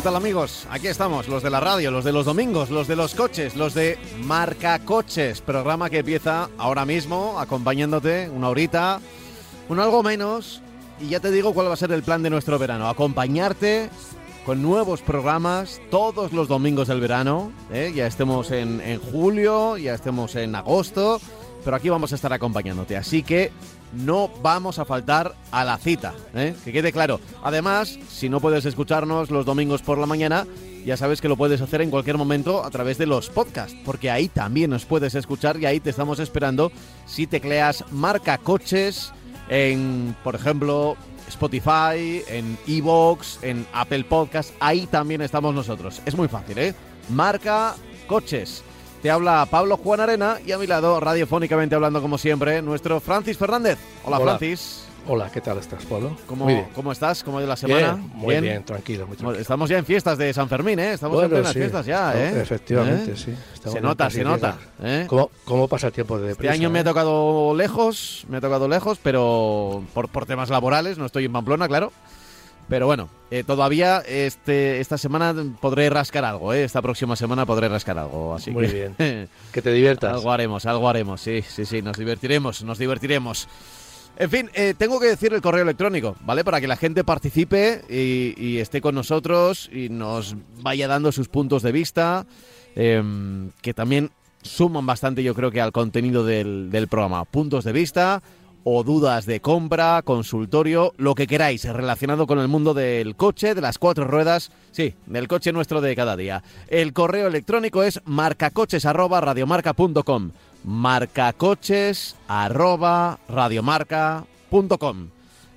¿Qué tal amigos? Aquí estamos, los de la radio, los de los domingos, los de los coches, los de Marca Coches, programa que empieza ahora mismo acompañándote una horita, un algo menos, y ya te digo cuál va a ser el plan de nuestro verano, acompañarte con nuevos programas todos los domingos del verano, ¿eh? ya estemos en, en julio, ya estemos en agosto, pero aquí vamos a estar acompañándote, así que no vamos a faltar a la cita, ¿eh? que quede claro. Además, si no puedes escucharnos los domingos por la mañana, ya sabes que lo puedes hacer en cualquier momento a través de los podcasts, porque ahí también nos puedes escuchar y ahí te estamos esperando si tecleas marca coches en, por ejemplo, Spotify, en Evox, en Apple Podcast, ahí también estamos nosotros. Es muy fácil, ¿eh? Marca coches. Te habla Pablo Juan Arena y a mi lado, radiofónicamente hablando como siempre, nuestro Francis Fernández. Hola, Hola. Francis. Hola, ¿qué tal estás, Pablo? ¿Cómo, Muy bien. ¿Cómo estás? ¿Cómo ha ido la semana? Bien, muy bien, tranquilo, muy tranquilo. Estamos ya en fiestas de San Fermín, ¿eh? Estamos en plenas sí, fiestas ya, no, ¿eh? Efectivamente, ¿Eh? sí. Estamos Se nota, se nota. ¿eh? ¿Cómo, ¿Cómo pasa el tiempo de Este deprisa? año me ha eh? tocado lejos, me ha tocado lejos, pero por, por temas laborales, no estoy en Pamplona, claro. Pero bueno, eh, todavía este, esta semana podré rascar algo, ¿eh? Esta próxima semana podré rascar algo, así Muy que... bien. Que te diviertas. Algo haremos, algo haremos, sí, sí, sí, nos divertiremos, nos divertiremos. En fin, eh, tengo que decir el correo electrónico, ¿vale? Para que la gente participe y, y esté con nosotros y nos vaya dando sus puntos de vista, em, que también suman bastante, yo creo que al contenido del, del programa. Puntos de vista o dudas de compra, consultorio, lo que queráis relacionado con el mundo del coche, de las cuatro ruedas, sí, del coche nuestro de cada día. El correo electrónico es marcacoches@radiomarca.com. marcacoches@radiomarca.com.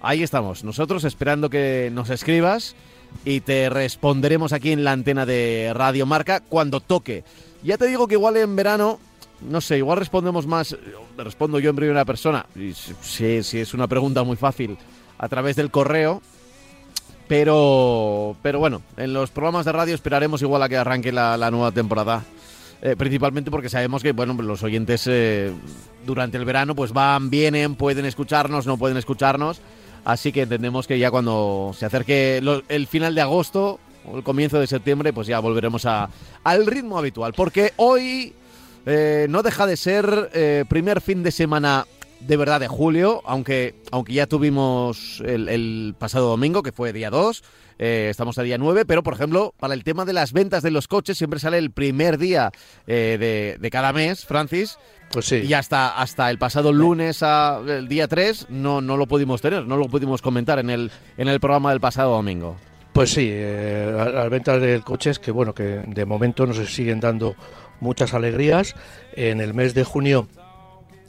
Ahí estamos, nosotros esperando que nos escribas y te responderemos aquí en la antena de Radio Marca cuando toque. Ya te digo que igual en verano no sé, igual respondemos más, eh, respondo yo en primera persona, y si, es una pregunta muy fácil, a través del correo, pero, pero bueno, en los programas de radio esperaremos igual a que arranque la, nueva temporada, eh, principalmente porque sabemos que, bueno, los oyentes eh, durante el verano pues van, vienen, pueden escucharnos, no pueden escucharnos, así que entendemos que ya cuando se acerque el final de agosto o el comienzo de septiembre, pues ya volveremos a, al ritmo habitual, porque hoy... Eh, no deja de ser eh, primer fin de semana de verdad de julio, aunque, aunque ya tuvimos el, el pasado domingo, que fue día 2, eh, estamos a día 9, pero por ejemplo, para el tema de las ventas de los coches siempre sale el primer día eh, de, de cada mes, Francis, Pues sí. y hasta, hasta el pasado lunes, a, el día 3, no, no lo pudimos tener, no lo pudimos comentar en el, en el programa del pasado domingo. Pues sí, eh, la- las ventas de coches que bueno, que de momento nos siguen dando muchas alegrías. En el mes de junio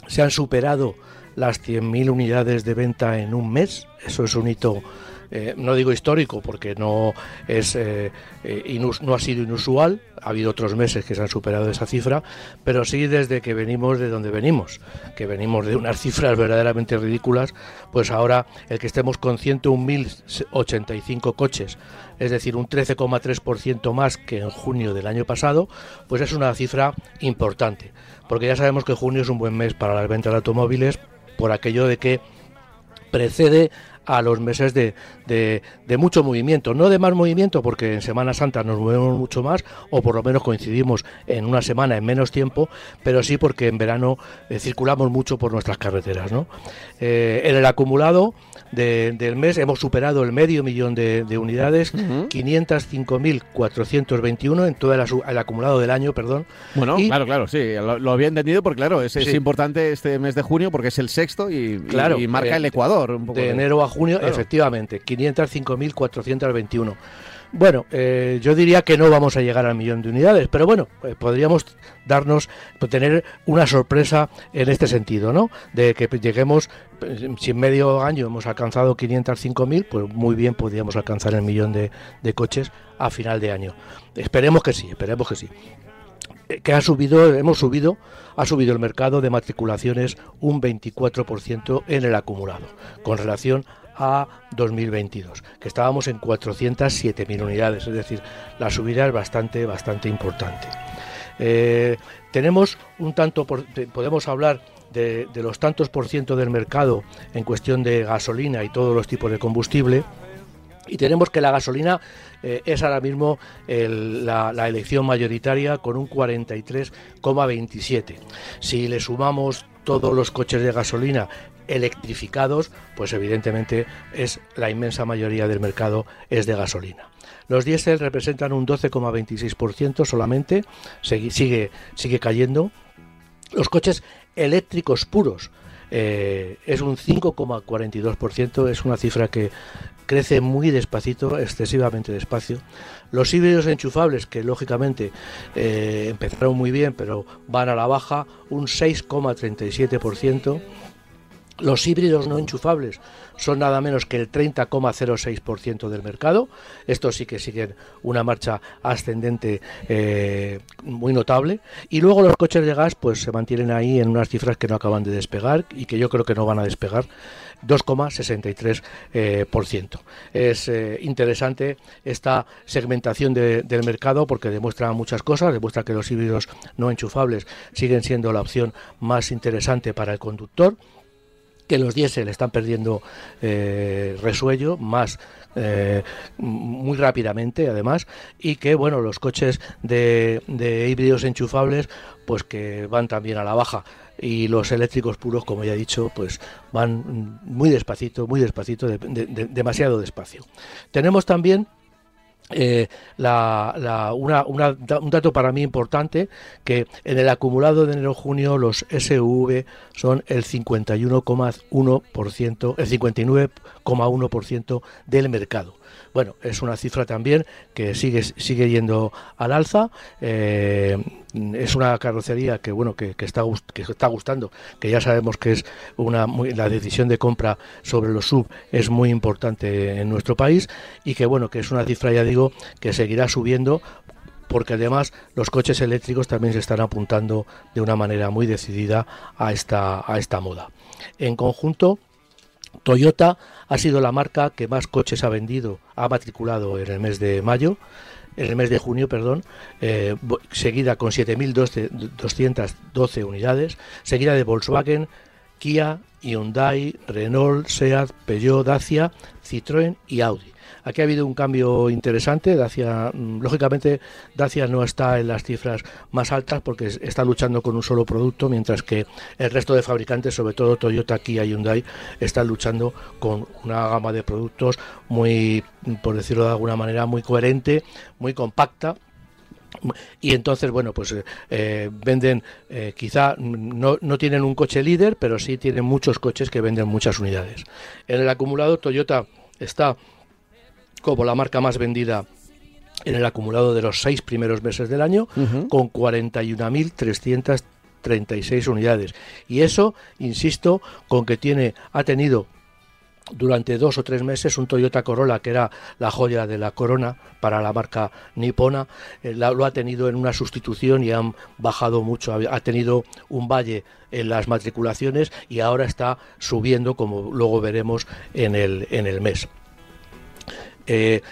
se han superado las 100.000 unidades de venta en un mes. Eso es un hito, eh, no digo histórico, porque no es eh, eh, inus- no ha sido inusual. Ha habido otros meses que se han superado esa cifra, pero sí desde que venimos de donde venimos, que venimos de unas cifras verdaderamente ridículas. Pues ahora el que estemos con 101.085 coches, es decir, un 13,3% más que en junio del año pasado, pues es una cifra importante, porque ya sabemos que junio es un buen mes para las ventas de automóviles por aquello de que precede a los meses de, de- de mucho movimiento, no de más movimiento porque en Semana Santa nos movemos mucho más o por lo menos coincidimos en una semana en menos tiempo, pero sí porque en verano eh, circulamos mucho por nuestras carreteras. ¿no? Eh, en el acumulado de- del mes hemos superado el medio millón de, de unidades, 505.421 en todo el, el acumulado del año, perdón. Bueno, Y- claro, claro, sí, lo, lo había entendido porque claro, es, es importante este mes de junio porque es el sexto y, y- Claro, y marca eh, el Ecuador. Un poco de enero a junio, Claro. efectivamente, 505.421. Bueno, eh, yo diría que no vamos a llegar al millón de unidades, pero bueno, eh, podríamos darnos, pues, tener una sorpresa en este sentido, ¿no? De que lleguemos, eh, si en medio año hemos alcanzado 505.000, pues muy bien podríamos alcanzar el millón de, de coches a final de año. Esperemos que sí, esperemos que sí. eh, que ha subido, hemos subido, ha subido el mercado de matriculaciones un 24% en el acumulado, con relación a 2022, que estábamos en 407.000 unidades, es decir, la subida es bastante, bastante importante. Eh, tenemos un tanto, podemos hablar de, los tantos por ciento del mercado en cuestión de gasolina y todos los tipos de combustible. Y tenemos que la gasolina eh, es ahora mismo la, la, elección mayoritaria con un 43,27. Si le sumamos todos los coches de gasolina electrificados, pues evidentemente es la inmensa mayoría del mercado es de gasolina. Los diésel representan un 12,26% solamente, sigue, sigue cayendo. Los coches eléctricos puros eh, es un 5,42%, es una cifra que crece muy despacito, excesivamente despacio. Los híbridos enchufables, que lógicamente eh, empezaron muy bien, pero van a la baja, un 6,37%. Los híbridos no enchufables son nada menos que el 30,06% del mercado. Estos sí que siguen una marcha ascendente eh, muy notable. Y luego los coches de gas pues se mantienen ahí en unas cifras que no acaban de despegar y que yo creo que no van a despegar. 2,63%. Eh, es eh, interesante esta segmentación del mercado porque demuestra muchas cosas, demuestra que los híbridos no enchufables siguen siendo la opción más interesante para el conductor que los diésel están perdiendo eh, resuello más eh, muy rápidamente además y que bueno los coches de, de, híbridos enchufables pues que van también a la baja. Y los eléctricos puros como ya he dicho pues van muy despacito muy despacito demasiado despacio. Tenemos también eh, la, un dato para mí importante que en el acumulado de enero-junio los SUV son el 51,1%, el 59,1% del mercado. Bueno, es una cifra también que sigue, sigue yendo al alza. Eh, es una carrocería que bueno que, está que está gustando que ya sabemos que es una la decisión de compra sobre los sub es muy importante en nuestro país y que bueno que es una cifra ya digo que seguirá subiendo porque además los coches eléctricos también se están apuntando de una manera muy decidida a esta a esta moda en conjunto Toyota ha sido la marca que más coches ha vendido, ha matriculado en el mes de mayo, en el mes de junio, perdón, eh, seguida con 7.212 unidades, seguida de Volkswagen, Kia, Hyundai, Renault, Seat, Peugeot, Dacia, Citroën y Audi. Aquí ha habido un cambio interesante. Dacia, mm, lógicamente, Dacia no está en las cifras más altas porque está luchando con un solo producto, mientras que el resto de fabricantes, sobre todo Toyota, Kia y Hyundai, están luchando con una gama de productos muy, por decirlo de alguna manera, muy coherente, muy compacta y entonces bueno pues eh, eh, venden eh, quizá no, no, tienen un coche líder pero sí tienen muchos coches que venden muchas unidades en el acumulado Toyota está como la marca más vendida en el acumulado de los seis primeros meses del año, con 41.336 unidades. Y eso, insisto, con que tiene, ha tenido durante dos o tres meses un Toyota Corolla que era la joya de la corona para la marca nipona eh, lo ha tenido en una sustitución y han bajado mucho. Ha, tenido un valle en las matriculaciones y ahora está subiendo como luego veremos en el en el mes eh,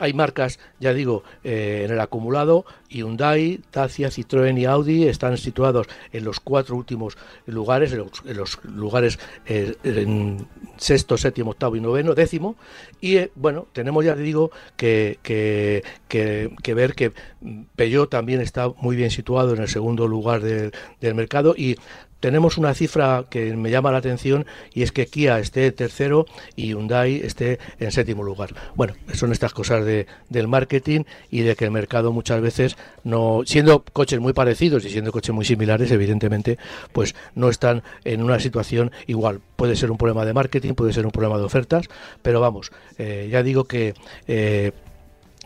hay marcas, ya digo, eh, en el acumulado, Hyundai, Dacia, Citroën y Audi están situados en los cuatro últimos lugares, en los, lugares eh, sexto, séptimo, octavo y noveno, décimo. Y bueno, tenemos ya digo que, que, que, ver que Peugeot también está muy bien situado en el segundo lugar del, del mercado y tenemos una cifra que me llama la atención y es que Kia esté tercero y Hyundai esté en séptimo lugar. Bueno, son estas cosas de, del marketing y de que el mercado muchas veces no, siendo coches muy parecidos y siendo coches muy similares, evidentemente, pues no están en una situación igual. Puede ser un problema de marketing, puede ser un problema de ofertas, pero vamos, eh, ya digo que eh,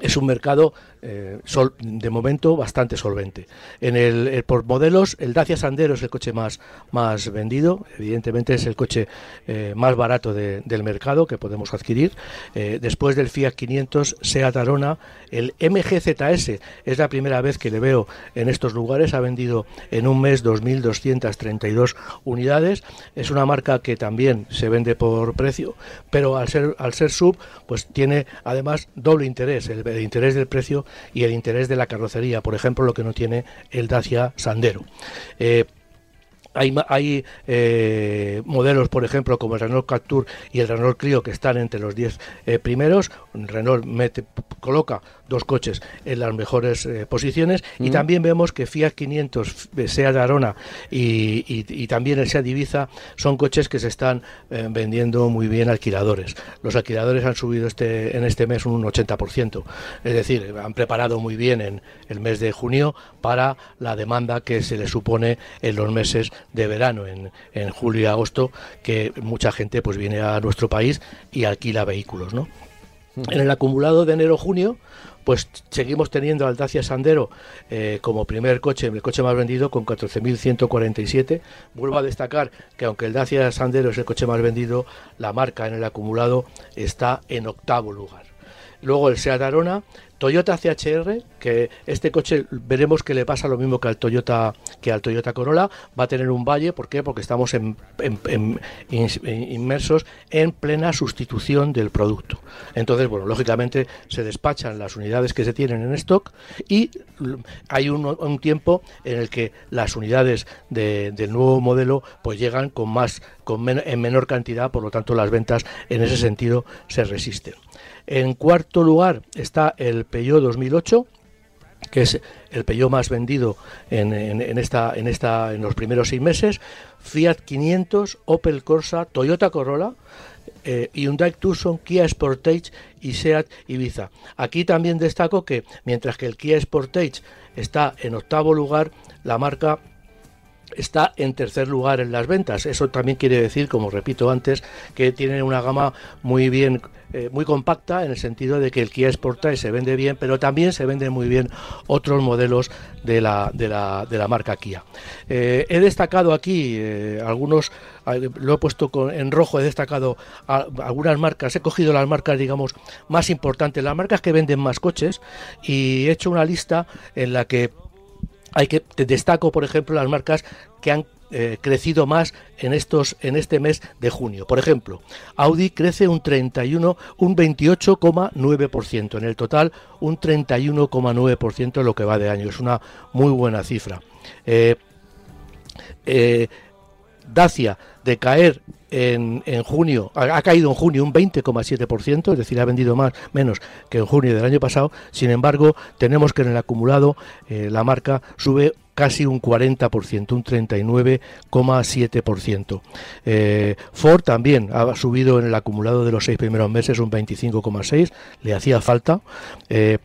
es un mercado eh, sol, de momento bastante solvente. En el, por modelos, el Dacia Sandero es el coche más, más vendido, evidentemente es el coche eh, más barato del mercado que podemos adquirir. Eh, después del Fiat 500, Seat Arona, el MGZS es la primera vez que le veo en estos lugares, ha vendido en un mes 2.232 unidades. Es una marca que también se vende por precio, pero al ser, al ser sub, pues tiene además doble interés, el interés del precio y el interés de la carrocería, por ejemplo, lo que no tiene el Dacia Sandero. Eh, hay, eh, modelos, por ejemplo, como el Renault Captur y el Renault Clio, que están entre los 10 eh, primeros. Renault mete, coloca dos coches en las mejores eh, posiciones. Y también vemos que Fiat 500, Seat Arona y, y, también el Seat Ibiza son coches que se están vendiendo muy bien alquiladores. Los alquiladores han subido este, en este mes un 80%. Es decir, han preparado muy bien en el mes de junio para la demanda que se le supone en los meses de verano, en, en julio y agosto, que mucha gente pues viene a nuestro país y alquila vehículos, ¿no? En el acumulado de enero-junio, pues seguimos teniendo al Dacia Sandero eh, como primer coche, el coche más vendido con 14.147. Vuelvo a destacar que aunque el Dacia Sandero es el coche más vendido, la marca en el acumulado está en octavo lugar. Luego el Seat Arona Toyota CHR, que este coche veremos que le pasa lo mismo que al Toyota que al Toyota Corolla, va a tener un valle, ¿por qué? Porque estamos inmersos en plena sustitución del producto. Entonces, bueno, lógicamente se despachan las unidades que se tienen en stock y hay un, tiempo en el que las unidades del nuevo modelo pues llegan con más con en menor cantidad, por lo tanto las ventas en ese sentido se resisten. En cuarto lugar está el Peugeot 2008 que es el Peugeot más vendido en, esta, en, esta, en los primeros seis meses, Fiat 500, Opel Corsa, Toyota Corolla, eh, Hyundai Tucson, Kia Sportage y Seat Ibiza. Aquí también destaco que mientras que el Kia Sportage está en octavo lugar, la marca está en tercer lugar en las ventas. Eso también quiere decir, como repito antes, que tiene una gama muy bien, eh, muy compacta en el sentido de que el Kia Sportage se vende bien, pero también se venden muy bien otros modelos de la, de la, de la marca Kia. Eh, he destacado aquí eh, algunos, lo he puesto en rojo, he destacado algunas marcas, he cogido las marcas, digamos, más importantes, las marcas que venden más coches y he hecho una lista en la que hay que destaco, por ejemplo, las marcas que han eh, crecido más en estos en este mes de junio. Por ejemplo, Audi crece un 31, un 28,9%. En el total, un 31,9% en lo que va de año. Es una muy buena cifra. Eh, eh, Dacia de caer en, junio, ha, caído en junio un 20,7%, es decir, ha vendido más, menos que en junio del año pasado. Sin embargo, tenemos que en el acumulado eh, la marca sube casi un 40%, un 39,7%. Eh, Ford también ha subido en el acumulado de los seis primeros meses un 25,6%, le hacía falta. Eh,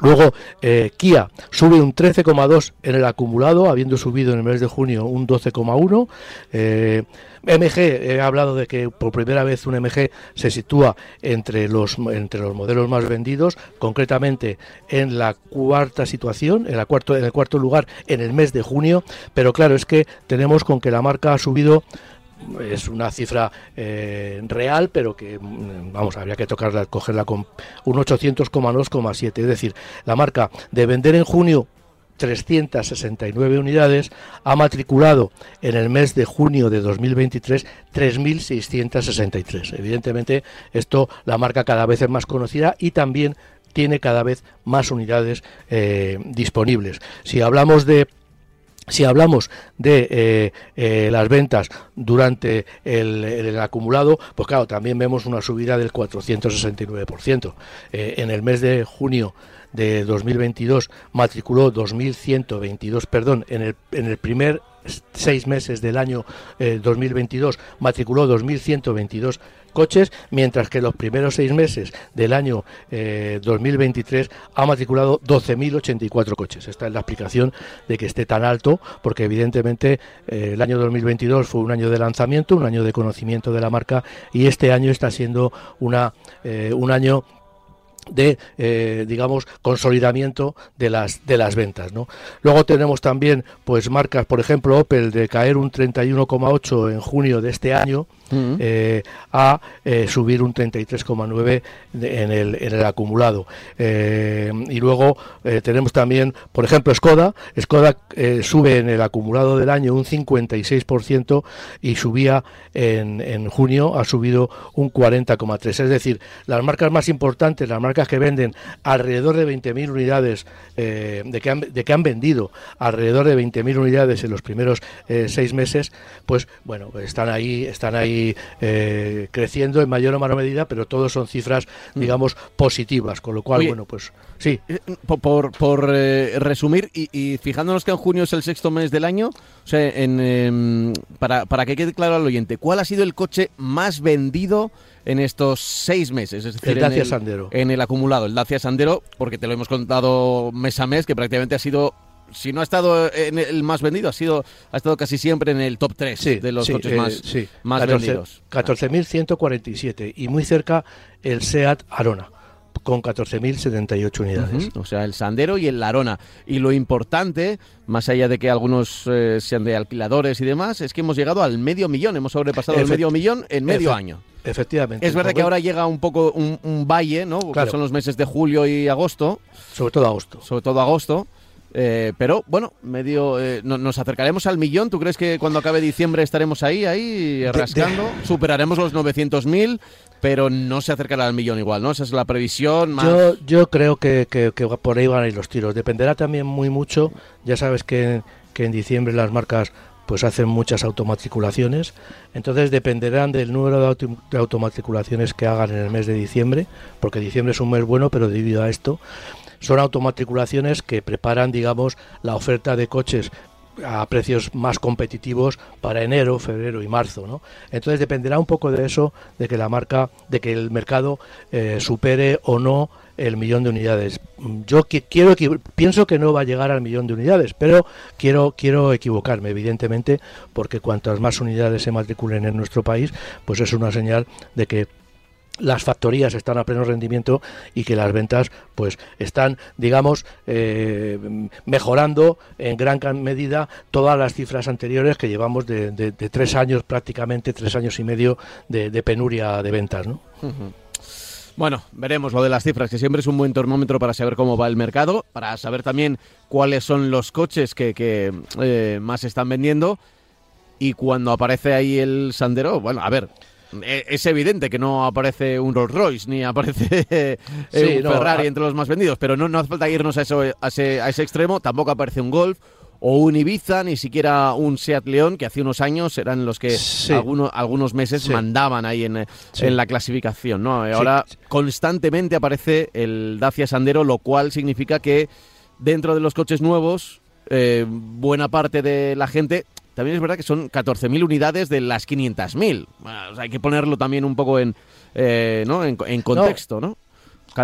Luego, eh, Kia sube un 13,2 en el acumulado, habiendo subido en el mes de junio un 12,1. Eh, MG, he hablado de que por primera vez un MG se sitúa entre los, entre los modelos más vendidos, concretamente en la cuarta situación, en, la cuarto, en el cuarto lugar en el mes de junio. Pero claro, es que tenemos con que la marca ha subido es una cifra eh, real, pero que, mm, vamos, habría que tocarla, cogerla con un 800,2,7. Es decir, la marca de vender en junio 369 unidades, ha matriculado en el mes de junio de 2023 3.663. Evidentemente, esto la marca cada vez es más conocida y también tiene cada vez más unidades eh, disponibles. Si hablamos de si hablamos de eh, eh, las ventas durante el, acumulado, pues claro, también vemos una subida del 469%. Eh, en el mes de junio de 2022 matriculó 2.122, perdón, en el, en el primer seis meses del año 2022 matriculó 2.122 coches, mientras que los primeros seis meses del año 2023 eh, ha matriculado 12.084 coches. Esta es la explicación de que esté tan alto, porque evidentemente eh, el año 2022 fue un año de lanzamiento, un año de conocimiento de la marca y este año está siendo una, eh, un año de digamos consolidamiento de las de las ventas ¿no? luego tenemos también pues marcas por ejemplo Opel de caer un 31,8 en junio de este año eh, a eh, subir un 33,9 en el, en el acumulado. Eh, y luego tenemos también, por ejemplo, Skoda. Skoda sube en el acumulado del año un 56% y subía en, en junio, ha subido un 40,3. Es decir, las marcas más importantes, las marcas que venden alrededor de 20.000 unidades, de, que han, de que han vendido alrededor de 20.000 unidades en los primeros seis meses, pues bueno, están ahí, están ahí eh, creciendo en mayor o menor medida, pero todos son cifras, mm. digamos, positivas, con lo cual, bueno, pues sí. Eh, por, por, eh, resumir, y, fijándonos que en junio es el sexto mes del año, o sea, en, em, para, para que quede claro al oyente, ¿cuál ha sido el coche más vendido? en estos seis meses. Es decir, el Dacia Sandero. En el acumulado, el Dacia Sandero, porque te lo hemos contado mes a mes, que prácticamente ha sido si no ha estado en el más vendido, ha sido ha estado casi siempre en el top 3 de los coches más, eh, más 14, vendidos. 14.147 y muy cerca el SEAT Arona con 14.078 unidades. O sea, el Sandero y el Arona. Y lo importante, más allá de que algunos eh, sean de alquiladores y demás, es que hemos llegado al medio millón, hemos sobrepasado el medio millón en medio año. Efectivamente. Es verdad que ahora llega un poco un, valle, ¿no? Son los meses de julio y agosto. Sobre todo agosto. Sobre todo agosto. Eh, pero bueno, medio eh, nos acercaremos al millón. ¿Tú crees que cuando acabe diciembre estaremos ahí, ahí rascando? Superaremos los 900.000, pero no se acercará al millón igual, ¿no? Esa es la previsión. Más... Yo, yo creo que, que, por ahí van a ir los tiros. Dependerá también muy mucho. Ya sabes que, que en diciembre las marcas pues hacen muchas automatriculaciones, entonces dependerán del número de, automatriculaciones que hagan en el mes de diciembre, porque diciembre es un mes bueno, pero debido a esto, son automatriculaciones que preparan, digamos, la oferta de coches a precios más competitivos para enero, febrero y marzo, ¿no? Entonces dependerá un poco de eso, de que la marca, de que el mercado eh, supere o no el millón de unidades. Yo quiero pienso que no va a llegar al millón de unidades, pero quiero quiero equivocarme evidentemente, porque cuantas más unidades se matriculen en nuestro país, pues es una señal de que las factorías están a pleno rendimiento y que las ventas pues están digamos eh, mejorando en gran medida todas las cifras anteriores que llevamos de, tres años prácticamente tres años y medio de, penuria de ventas ¿no? Bueno, veremos lo de las cifras, que siempre es un buen termómetro para saber cómo va el mercado, para saber también cuáles son los coches que, que eh, más están vendiendo. Y cuando aparece ahí el Sandero, bueno, a ver, es evidente que no aparece un Rolls Royce ni aparece eh, un Ferrari entre los más vendidos, pero no, no hace falta irnos a, eso, a, ese, a ese extremo. Tampoco aparece un Golf o un Ibiza, ni siquiera un Seat León, que hace unos años eran los que algunos, algunos meses mandaban ahí en, en, la clasificación. ¿no? Ahora constantemente aparece el Dacia Sandero, lo cual significa que dentro de los coches nuevos, eh, buena parte de la gente también es verdad que son 14.000 unidades de las 500.000. hay que ponerlo también un poco en, eh, ¿no? en, contexto, ¿no?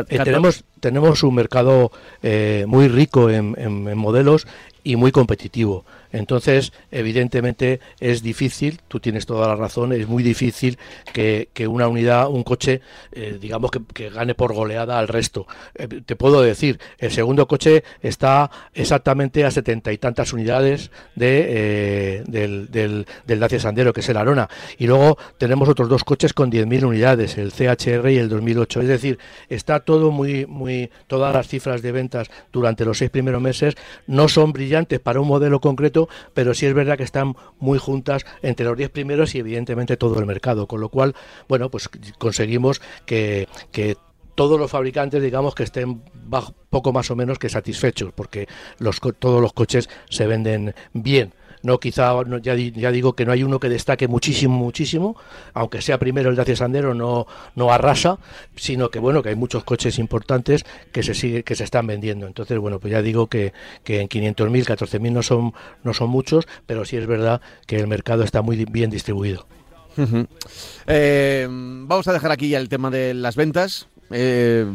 Eh, tenemos, tenemos un mercado eh, muy rico en, en, modelos y muy competitivo. Entonces, evidentemente es difícil, tú tienes toda la razón, es muy difícil que, una unidad, un coche, eh, digamos que, gane por goleada al resto. Eh, te puedo decir, el segundo coche está exactamente a setenta y tantas unidades de, eh, del, del, Dacia Sandero, que es el Arona. Y luego tenemos otros dos coches con 10.000 unidades, el CHR y el 2008. Es decir, está todo muy, muy, todas las cifras de ventas durante los seis primeros meses no son brillantes para un modelo concreto, pero sí es verdad que están muy juntas entre los 10 primeros y evidentemente todo el mercado, con lo cual, bueno, pues conseguimos que, todos los fabricantes, digamos, que estén poco más o menos que satisfechos, porque los, todos los coches se venden bien no quizá, ya, digo que no hay uno que destaque muchísimo, muchísimo, aunque sea primero el Dacia Sandero, no, no arrasa, sino que bueno, que hay muchos coches importantes que se sigue, que se están vendiendo. Entonces, bueno, pues ya digo que, que en 500.000, 14.000 no son, no son muchos, pero sí es verdad que el mercado está muy bien distribuido. Eh, vamos a dejar aquí ya el tema de las ventas. Eh,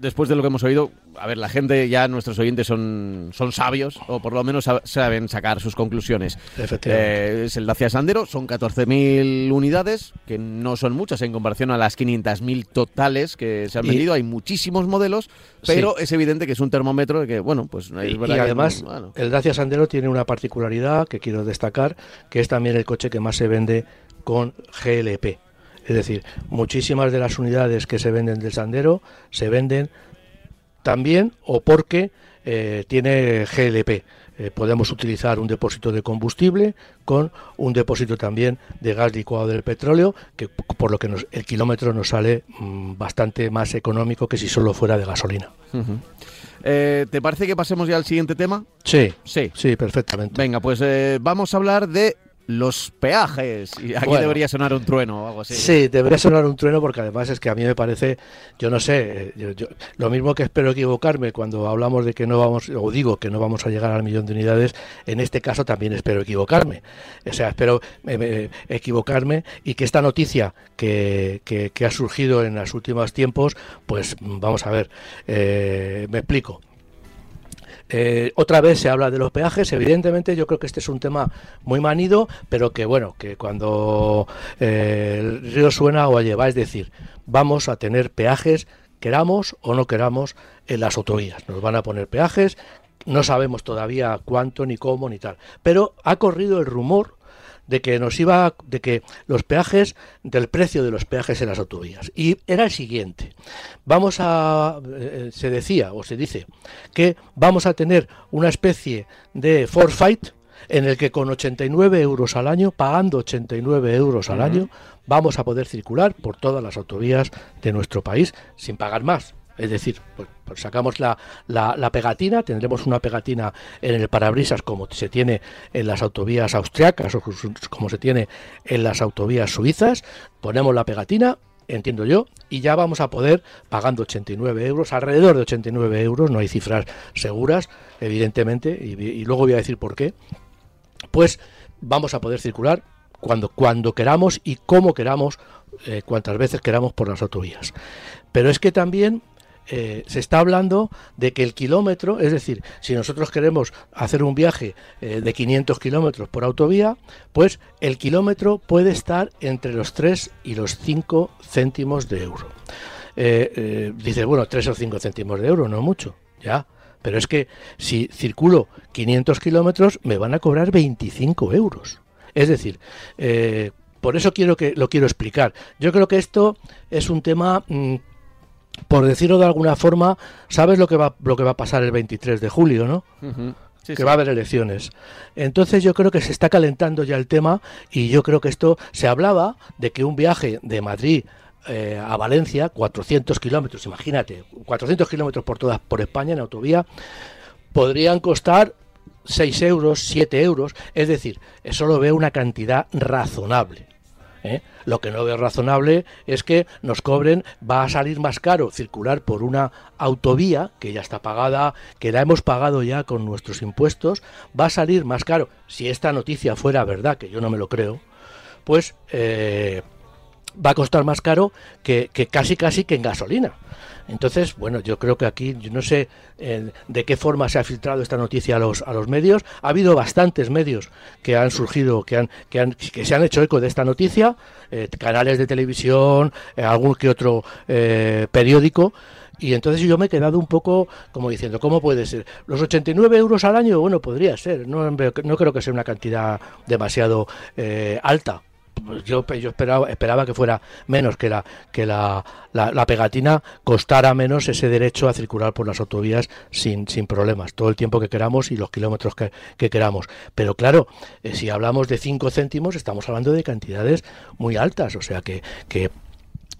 después de lo que hemos oído, a ver, la gente, ya nuestros oyentes son, son sabios, o por lo menos saben sacar sus conclusiones. Efectivamente. Eh, es el Dacia Sandero, son 14.000 unidades, que no son muchas en comparación a las 500.000 totales que se han vendido. Hay muchísimos modelos, pero es evidente que es un termómetro de que, bueno, pues es verdad. Y además, el Dacia Sandero tiene una particularidad que quiero destacar, que es también el coche que más se vende con GLP. Es decir, muchísimas de las unidades que se venden del Sandero se venden también o porque eh, tiene GLP. Eh, podemos utilizar un depósito de combustible con un depósito también de gas licuado del petróleo, que por lo que el kilómetro nos sale mm, bastante más económico que si solo fuera de gasolina. Eh, ¿Te parece que pasemos ya al siguiente tema? Sí, sí, sí, perfectamente. Venga, pues vamos a hablar de los peajes. Y aquí debería sonar un trueno o algo así. Sí, debería sonar un trueno porque además es que a mí me parece, yo no sé, eh, lo mismo que espero equivocarme cuando hablamos de que no vamos, o digo que no vamos a llegar al millón de unidades, en este caso también espero equivocarme. O sea, espero eh, equivocarme y que esta noticia que, que, ha surgido en los últimos tiempos, pues vamos a ver, eh, me explico. Eh, otra vez se habla de los peajes, evidentemente yo creo que este es un tema muy manido, pero que bueno, que cuando eh, el río suena o lleva, es decir, vamos a tener peajes, queramos o no queramos, en las autovías. Nos van a poner peajes, no sabemos todavía cuánto, ni cómo, ni tal. Pero ha corrido el rumor de que nos iba de que los peajes del precio de los peajes en las autovías. Y era el siguiente. Vamos a eh, se decía o se dice que vamos a tener una especie de forfait en el que con 89 euros al año, pagando 89 euros al año, vamos a poder circular por todas las autovías de nuestro país sin pagar más. Es decir, pues, pues sacamos la, pegatina, tendremos una pegatina en el parabrisas como se tiene en las autovías austriacas o como se tiene en las autovías suizas, ponemos la pegatina, entiendo yo, y ya vamos a poder, pagando 89 euros, alrededor de 89 euros, no hay cifras seguras, evidentemente, y, luego voy a decir por qué, pues vamos a poder circular cuando, cuando queramos y como queramos, eh, cuantas veces queramos por las autovías. Pero es que también eh, se está hablando de que el kilómetro, es decir, si nosotros queremos hacer un viaje eh, de 500 kilómetros por autovía, pues el kilómetro puede estar entre los 3 y los 5 céntimos de euro. Eh, dice, bueno, 3 o 5 céntimos de euro, no mucho, ya. Pero es que si circulo 500 kilómetros, me van a cobrar 25 euros. Es decir, por eso quiero que lo quiero explicar. Yo creo que esto es un tema mm, por decirlo de alguna forma, sabes lo que va, lo que va a pasar el 23 de julio, ¿no? que va a haber elecciones. Entonces yo creo que se está calentando ya el tema y yo creo que esto se hablaba de que un viaje de Madrid eh, a Valencia, 400 kilómetros, imagínate, 400 kilómetros por todas por España en autovía, podrían costar 6 euros, 7 euros, es decir, eso lo veo una cantidad razonable. ¿Eh? Lo que no veo razonable es que nos cobren, va a salir más caro circular por una autovía que ya está pagada, que la hemos pagado ya con nuestros impuestos, va a salir más caro. Si esta noticia fuera verdad, que yo no me lo creo, pues eh, va a costar más caro que, que casi casi que en gasolina. Entonces, bueno, yo creo que aquí, yo no sé eh, de qué forma se ha filtrado esta noticia a los, a los medios. Ha habido bastantes medios que han surgido, que, han, que, han, que se han hecho eco de esta noticia, eh, canales de televisión, eh, algún que otro periódico. Y entonces yo me he quedado un poco como diciendo, ¿cómo puede ser? ¿Los 89 euros al año? Bueno, podría ser. No, no creo que sea una cantidad demasiado alta pues yo, yo esperaba, esperaba que fuera menos, que la, que la, la, pegatina costara menos ese derecho a circular por las autovías sin, sin problemas, todo el tiempo que queramos y los kilómetros que, que queramos. Pero claro, eh, si hablamos de 5 céntimos, estamos hablando de cantidades muy altas, o sea que, que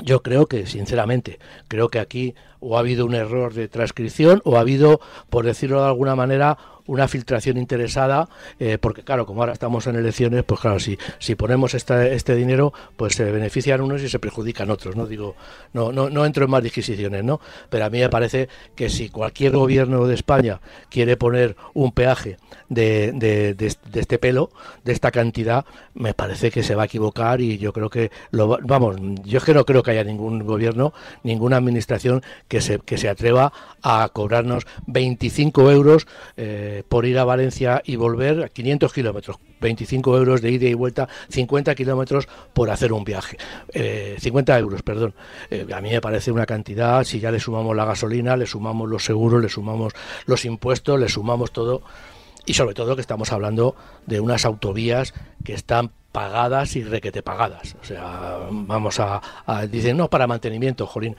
yo creo que, sinceramente, creo que aquí o ha habido un error de transcripción o ha habido, por decirlo de alguna manera, una filtración interesada, eh, porque claro, como ahora estamos en elecciones, pues claro, si, si ponemos este, este dinero, pues se benefician unos y se perjudican otros, ¿no? Digo, no, no, no entro en más disquisiciones, ¿no? Pero a mí me parece que si cualquier gobierno de España quiere poner un peaje de, de, de, este pelo, de esta cantidad, me parece que se va a equivocar y yo creo que, lo, vamos, yo es que no creo que haya ningún gobierno, ninguna administración que se, que se atreva a cobrarnos 25 euros eh, por ir a Valencia y volver a 500 kilómetros, 25 euros de ida y vuelta, 50 kilómetros por hacer un viaje. 50 eh, euros, perdón. Eh, a mí me parece una cantidad, si ya le sumamos la gasolina, le sumamos los seguros, le sumamos los impuestos, le sumamos todo. Y sobre todo que estamos hablando de unas autovías que están pagadas y requete pagadas. O sea, vamos a, dicen, no, para mantenimiento, Jolín,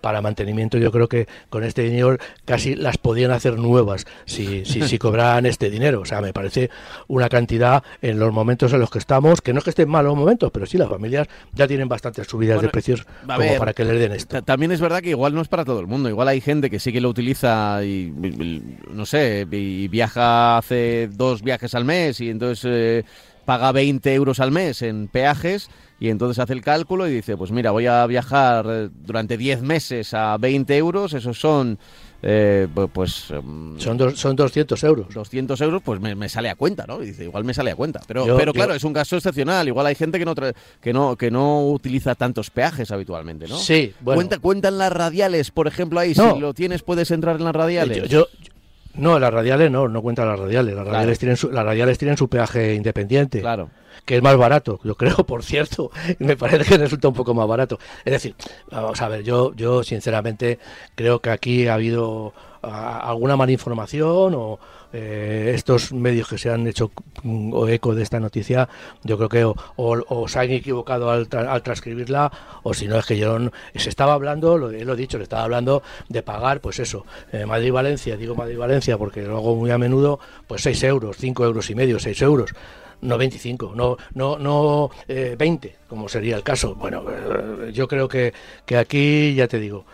para mantenimiento yo creo que con este dinero casi las podían hacer nuevas si, si, si cobraran este dinero. O sea, me parece una cantidad en los momentos en los que estamos, que no es que estén malos momentos, pero sí las familias ya tienen bastantes subidas de precios como para que les den esto. También es verdad que igual no es para todo el mundo, igual hay gente que sí que lo utiliza y, no sé, y viaja hace dos viajes al mes y entonces... Eh, paga 20 euros al mes en peajes y entonces hace el cálculo y dice, pues mira, voy a viajar eh, durante 10 meses a 20 euros, esos son... Eh, pues em, son, son 200 euros. 200 euros pues me, sale a cuenta no y dice igual me sale a cuenta. Pero pero claro es un caso excepcional. Igual hay gente que no que no que no utiliza tantos peajes habitualmente no sí bueno. cuenta cuentan las radiales por ejemplo ahí si lo tienes puedes entrar en las radiales. Yo no, las radiales no, no cuentan las radiales. Las radiales, tienen su, las radiales tienen su peaje independiente. Claro. Que es más barato, yo creo, por cierto. Me parece que resulta un poco más barato. Es decir, vamos a ver, yo, yo sinceramente creo que aquí ha habido alguna mala información o, eh, estos medios que se han hecho mm, o eco de esta noticia, yo creo que o, se han equivocado al, transcribirla, o si no es que yo se estaba hablando, lo, he dicho, le estaba hablando de pagar, pues eso, eh, Madrid-Valencia, digo Madrid-Valencia porque lo hago muy a menudo, pues 6 euros, 5 euros y medio, 6 euros no 25, no, no, no 20, eh, como sería el caso. Bueno, yo creo que, que aquí, ya te digo,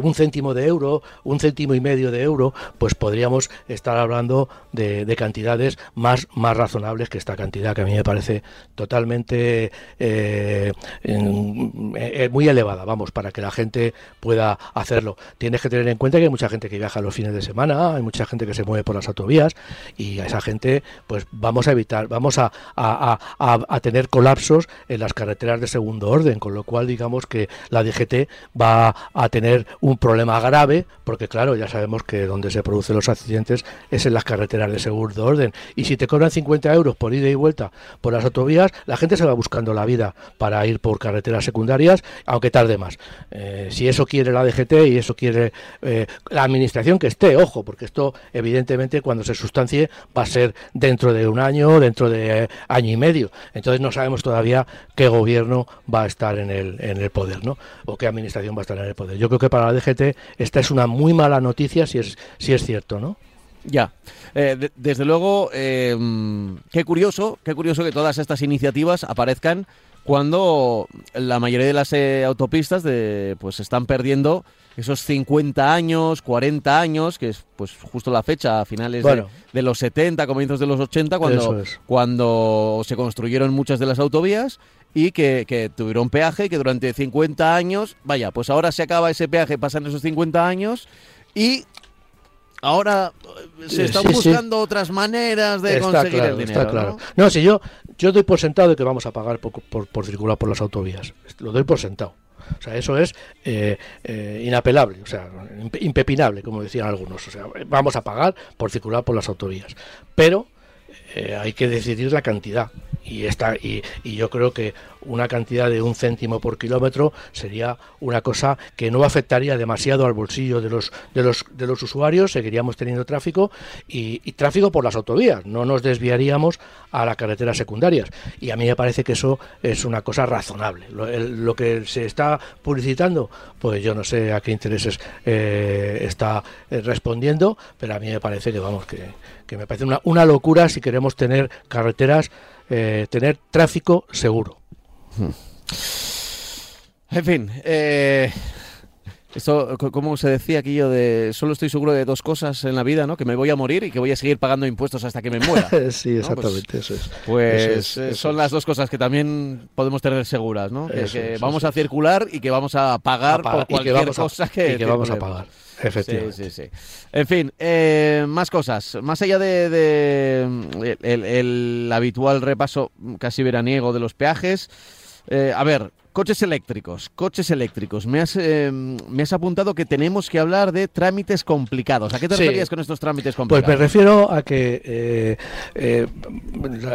un céntimo de euro, un céntimo y medio de euro, pues podríamos estar hablando de, cantidades más, más razonables que esta cantidad que a mí me parece totalmente eh, eh, muy elevada, vamos, para que la gente pueda hacerlo. Tienes que tener en cuenta que hay mucha gente que viaja los fines de semana, hay mucha gente que se mueve por las autovías y a esa gente pues vamos a evitar, vamos a, a, a tener colapsos en las carreteras de segundo orden, con lo cual digamos que la DGT va a tener un problema grave, porque claro, ya sabemos que donde se producen los accidentes es en las carreteras de segundo orden. Y si te cobran 50 euros por ida y vuelta por las autovías, la gente se va buscando la vida para ir por carreteras secundarias, aunque tarde más. Eh, si eso quiere la DGT y eso quiere eh, la administración que esté, ojo, porque esto evidentemente cuando se sustancie va a ser dentro de un año, dentro de año y medio. Entonces no sabemos todavía qué gobierno va a estar en el, en el poder, ¿no? O qué administración va a estar en el poder. Yo creo que para DGT, esta es una muy mala noticia si es, si es cierto, ¿no? Ya, eh, desde luego, eh, qué curioso, qué curioso que todas estas iniciativas aparezcan cuando la mayoría de las eh, autopistas de, pues están perdiendo esos 50 años, 40 años, que es pues justo la fecha a finales de, los 70, comienzos de los 80, cuando, cuando se construyeron muchas de las autovías y que, tuvieron peaje que durante 50 años, vaya, pues ahora se acaba ese peaje, pasan esos 50 años y ahora eh, se están buscando otras maneras de conseguir el dinero. Está claro. ¿no? si yo, yo doy por sentado de que vamos a pagar por, por, circular por las autovías. Lo doy por sentado. O sea, eso es eh, eh, inapelable, o sea, impepinable, como decían algunos. O sea, vamos a pagar por circular por las autovías. Pero hay que decidir la cantidad y, está, y, y, yo creo que una cantidad de un céntimo por kilómetro sería una cosa que no afectaría demasiado al bolsillo de los, de los, de los usuarios, seguiríamos teniendo tráfico y, tráfico por las autovías, no nos desviaríamos a las carreteras secundarias. Y a mí me parece que eso es una cosa razonable. Lo, que se está publicitando, pues yo no sé a qué intereses eh, está eh, respondiendo, pero a mí me parece que, vamos, que, que me parece una, una locura si queremos tener carreteras eh, tener tráfico seguro. En fin, eh, Esto, como se decía aquí yo de solo estoy seguro de dos cosas en la vida, ¿no? Que me voy a morir y que voy a seguir pagando impuestos hasta que me muera. sí, pues exactamente, eso es. Pues son las dos cosas que también podemos tener seguras, ¿no? Que, vamos a circular y que vamos a pagar por cualquier cosa que, que vamos a pagar. Efectivamente. Sí, sí, sí. En fin, eh, más cosas. Más allá de, el, habitual repaso casi veraniego de los peajes. Eh, a ver, Coches eléctricos, coches eléctricos. Me has, eh, me has apuntado que tenemos que hablar de trámites complicados. ¿A qué te referías con estos trámites complicados? Pues me refiero a que eh, eh,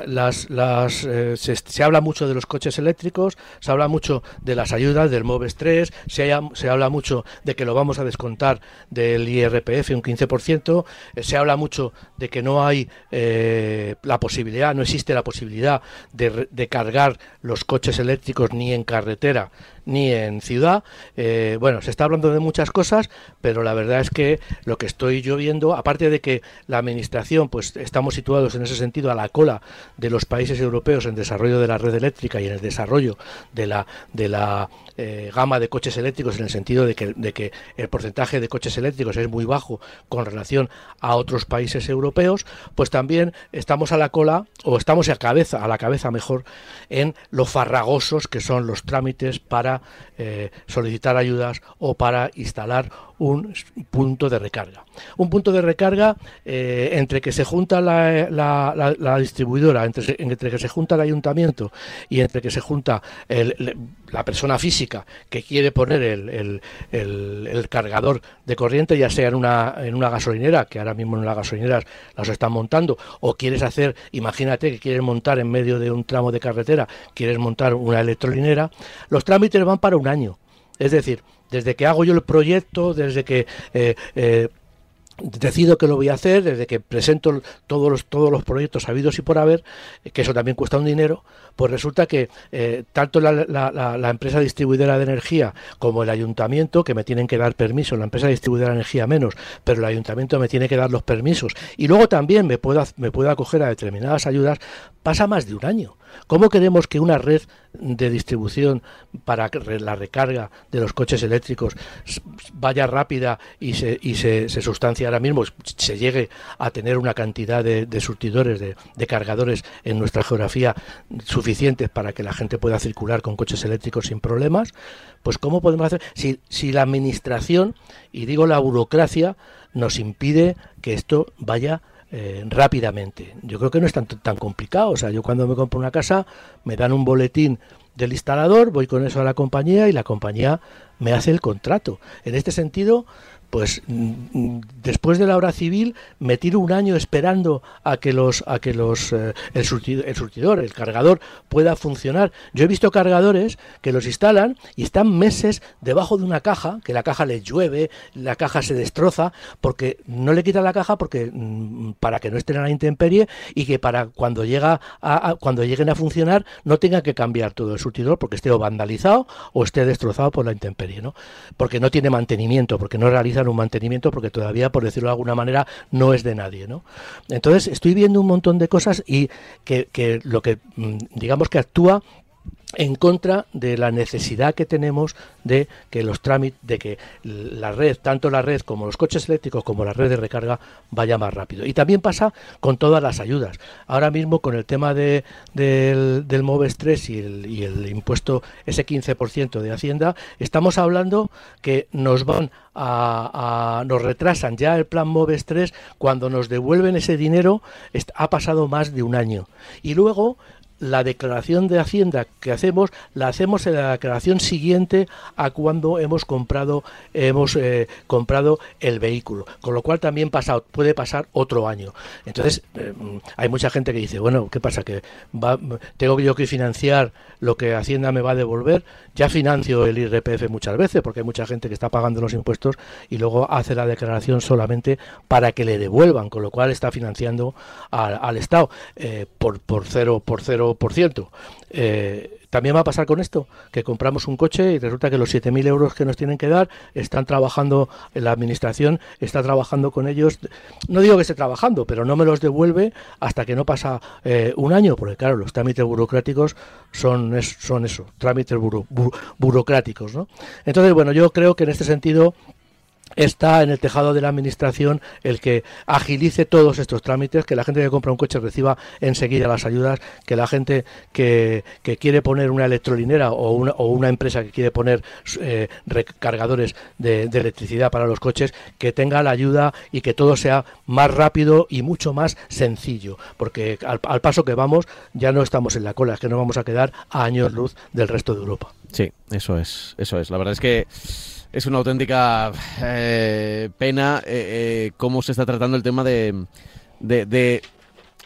las, las, se, habla mucho de los coches eléctricos, se habla mucho de las ayudas del MOVES 3, se, se habla mucho de que lo vamos a descontar del IRPF un 15%, se habla mucho de que no hay la posibilidad, no existe la posibilidad de, de cargar los coches eléctricos ni en carretera carretera ni en ciudad. Eh, bueno, se está hablando de muchas cosas, pero la verdad es que lo que estoy yo viendo, aparte de que la administración, pues estamos situados en ese sentido a la cola de los países europeos en desarrollo de la red eléctrica y en el desarrollo de la de la eh, gama de coches eléctricos en el sentido de que, de que el porcentaje de coches eléctricos es muy bajo con relación a otros países europeos, pues también estamos a la cola o estamos a cabeza, a la cabeza mejor en lo farragosos que son los trámites para eh, solicitar ayudas o para instalar un punto de recarga. Un punto de recarga eh, entre que se junta la, distribuidora, entre, entre, que se junta el ayuntamiento y entre que se junta la persona física que quiere poner el, el, cargador de corriente, ya sea en una, en una gasolinera, que ahora mismo en las gasolineras las están montando, o quieres hacer, imagínate que quieres montar en medio de un tramo de carretera, quieres montar una electrolinera, los trámites van para un año. Es decir, desde que hago yo el proyecto, desde que eh, eh, decido que lo voy a hacer, desde que presento todos los, todos los proyectos habidos y por haber, que eso también cuesta un dinero, pues resulta que eh, tanto la, la, empresa distribuidora de energía como el ayuntamiento, que me tienen que dar permiso, la empresa distribuidora de energía menos, pero el ayuntamiento me tiene que dar los permisos, y luego también me puedo, me puedo acoger a determinadas ayudas, pasa más de un año. ¿Cómo queremos que una red de distribución para la recarga de los coches eléctricos vaya rápida y se, y se, sustancie ahora mismo, se llegue a tener una cantidad de, surtidores, de, de, cargadores en nuestra geografía suficientes para que la gente pueda circular con coches eléctricos sin problemas? Pues ¿cómo podemos hacer? Si, si la administración, y digo la burocracia, nos impide que esto vaya eh, rápidamente. Yo creo que no es tan, tan complicado. O sea, yo cuando me compro una casa me dan un boletín del instalador, voy con eso a la compañía y la compañía me hace el contrato. En este sentido, pues mm, mm, después de la hora civil me tiro un año esperando a que los a que los eh, el, surtidor, el cargador pueda funcionar. Yo he visto cargadores que los instalan y están meses debajo de una caja, que la caja les llueve, la caja se destroza porque no le quitan la caja porque mm, para que no estén a la intemperie y que para cuando llega a, cuando lleguen a funcionar no tengan que cambiar todo el surtidor porque esté o vandalizado o esté destrozado por la intemperie, ¿no? Porque no tiene mantenimiento, porque no realiza un mantenimiento porque todavía, por decirlo de alguna manera, no es de nadie. ¿no? Entonces, estoy viendo un montón de cosas y que, que lo que, mm, digamos que actúa en contra de la necesidad que tenemos de que los trámites, de que la red, tanto la red como los coches eléctricos como la red de recarga vaya más rápido. Y también pasa con todas las ayudas. Ahora mismo con el tema de, del, del MOVES 3 y el, y el impuesto, ese 15% de Hacienda, estamos hablando que nos van a, nos retrasan ya el plan MOVES 3 cuando nos devuelven ese dinero ha pasado más de un año y luego la declaración de Hacienda que hacemos la hacemos en la declaración siguiente a cuando hemos comprado hemos eh, comprado el vehículo. Con lo cual también pasa, puede pasar otro año. Entonces eh, hay mucha gente que dice bueno qué pasa que va, tengo yo que financiar lo que Hacienda me va a devolver ya financio el IRPF muchas veces porque hay mucha gente que está pagando los impuestos y luego hace la declaración solamente para que le devuelvan con lo cual está financiando al, Estado. Eh, por por cero por cero 4%. Eh, también va a pasar con esto, que compramos un coche y resulta que los 7.000 euros que nos tienen que dar están trabajando, la administración está trabajando con ellos, no digo que esté trabajando, pero no me los devuelve hasta que no pasa eh, un año, porque claro, los trámites burocráticos son, son eso, trámites burocráticos. ¿no? Entonces, bueno, yo creo que en este sentido está en el tejado de la administración el que agilice todos estos trámites, que la gente que compra un coche reciba enseguida las ayudas, que la gente que, quiere poner una electrolinera o una, empresa que quiere poner eh, recargadores de, electricidad para los coches, que tenga la ayuda y que todo sea más rápido y mucho más sencillo, porque al, al paso que vamos ya no estamos en la cola, es que nos vamos a quedar a años luz del resto de Europa. Sí, eso es, eso es. La verdad es que es una auténtica eh, pena eh, eh, cómo se está tratando el tema de, de,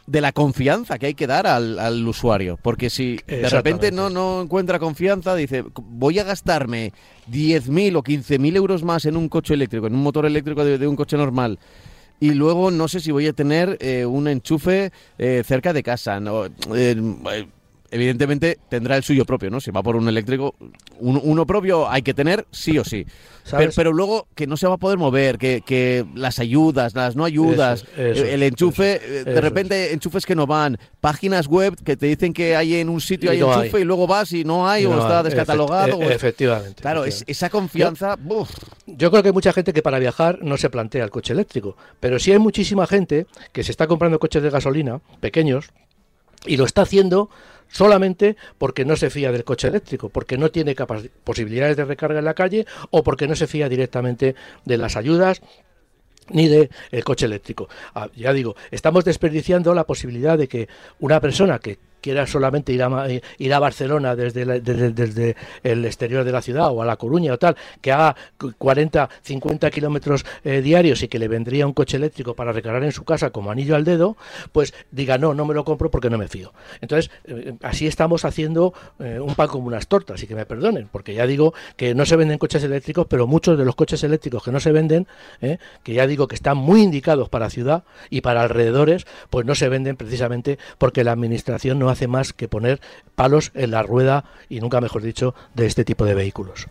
la confianza que hay que dar al, usuario. Porque si de repente no, no encuentra confianza, dice, voy a gastarme 10.000 o 15.000 euros más en un coche eléctrico, en un motor eléctrico de, un coche normal. Y luego no sé si voy a tener un enchufe cerca de casa. No, evidentemente tendrá el suyo propio, ¿no? Si va por un eléctrico, uno propio hay que tener sí o sí. Pero, luego que no se va a poder mover, que, las ayudas, las no ayudas, el enchufe, eh, de repente enchufes que no van, páginas web que te dicen que hay en un sitio hay enchufe y luego vas y no hay o está descatalogado. E- efectivamente. Claro, esa confianza... Yo creo que hay mucha gente que para viajar no se plantea el coche eléctrico, pero sí hay muchísima gente que se está comprando coches de gasolina pequeños y lo está haciendo solamente porque no se fía del coche eléctrico, porque no tiene posibilidades de recarga en la calle o porque no se fía directamente de las ayudas ni de el coche eléctrico. Ah, ya digo, estamos desperdiciando la posibilidad de que una persona que quiera solamente ir a, ir a Barcelona desde, desde, el exterior de la ciudad o a La Coruña o tal, que haga 40, 50 kilómetros eh, diarios y que le vendría un coche eléctrico para recargar en su casa como anillo al dedo, pues diga no, no me lo compro porque no me fío. Entonces, eh, así estamos haciendo eh, un pan como unas tortas y que me perdonen, porque ya digo que no se venden coches eléctricos, pero muchos de los coches eléctricos que no se venden, que ya digo que están muy indicados para ciudad y para alrededores, pues no se venden precisamente porque la administración no hace más que poner palos en la rueda y nunca mejor dicho de este tipo de vehículos.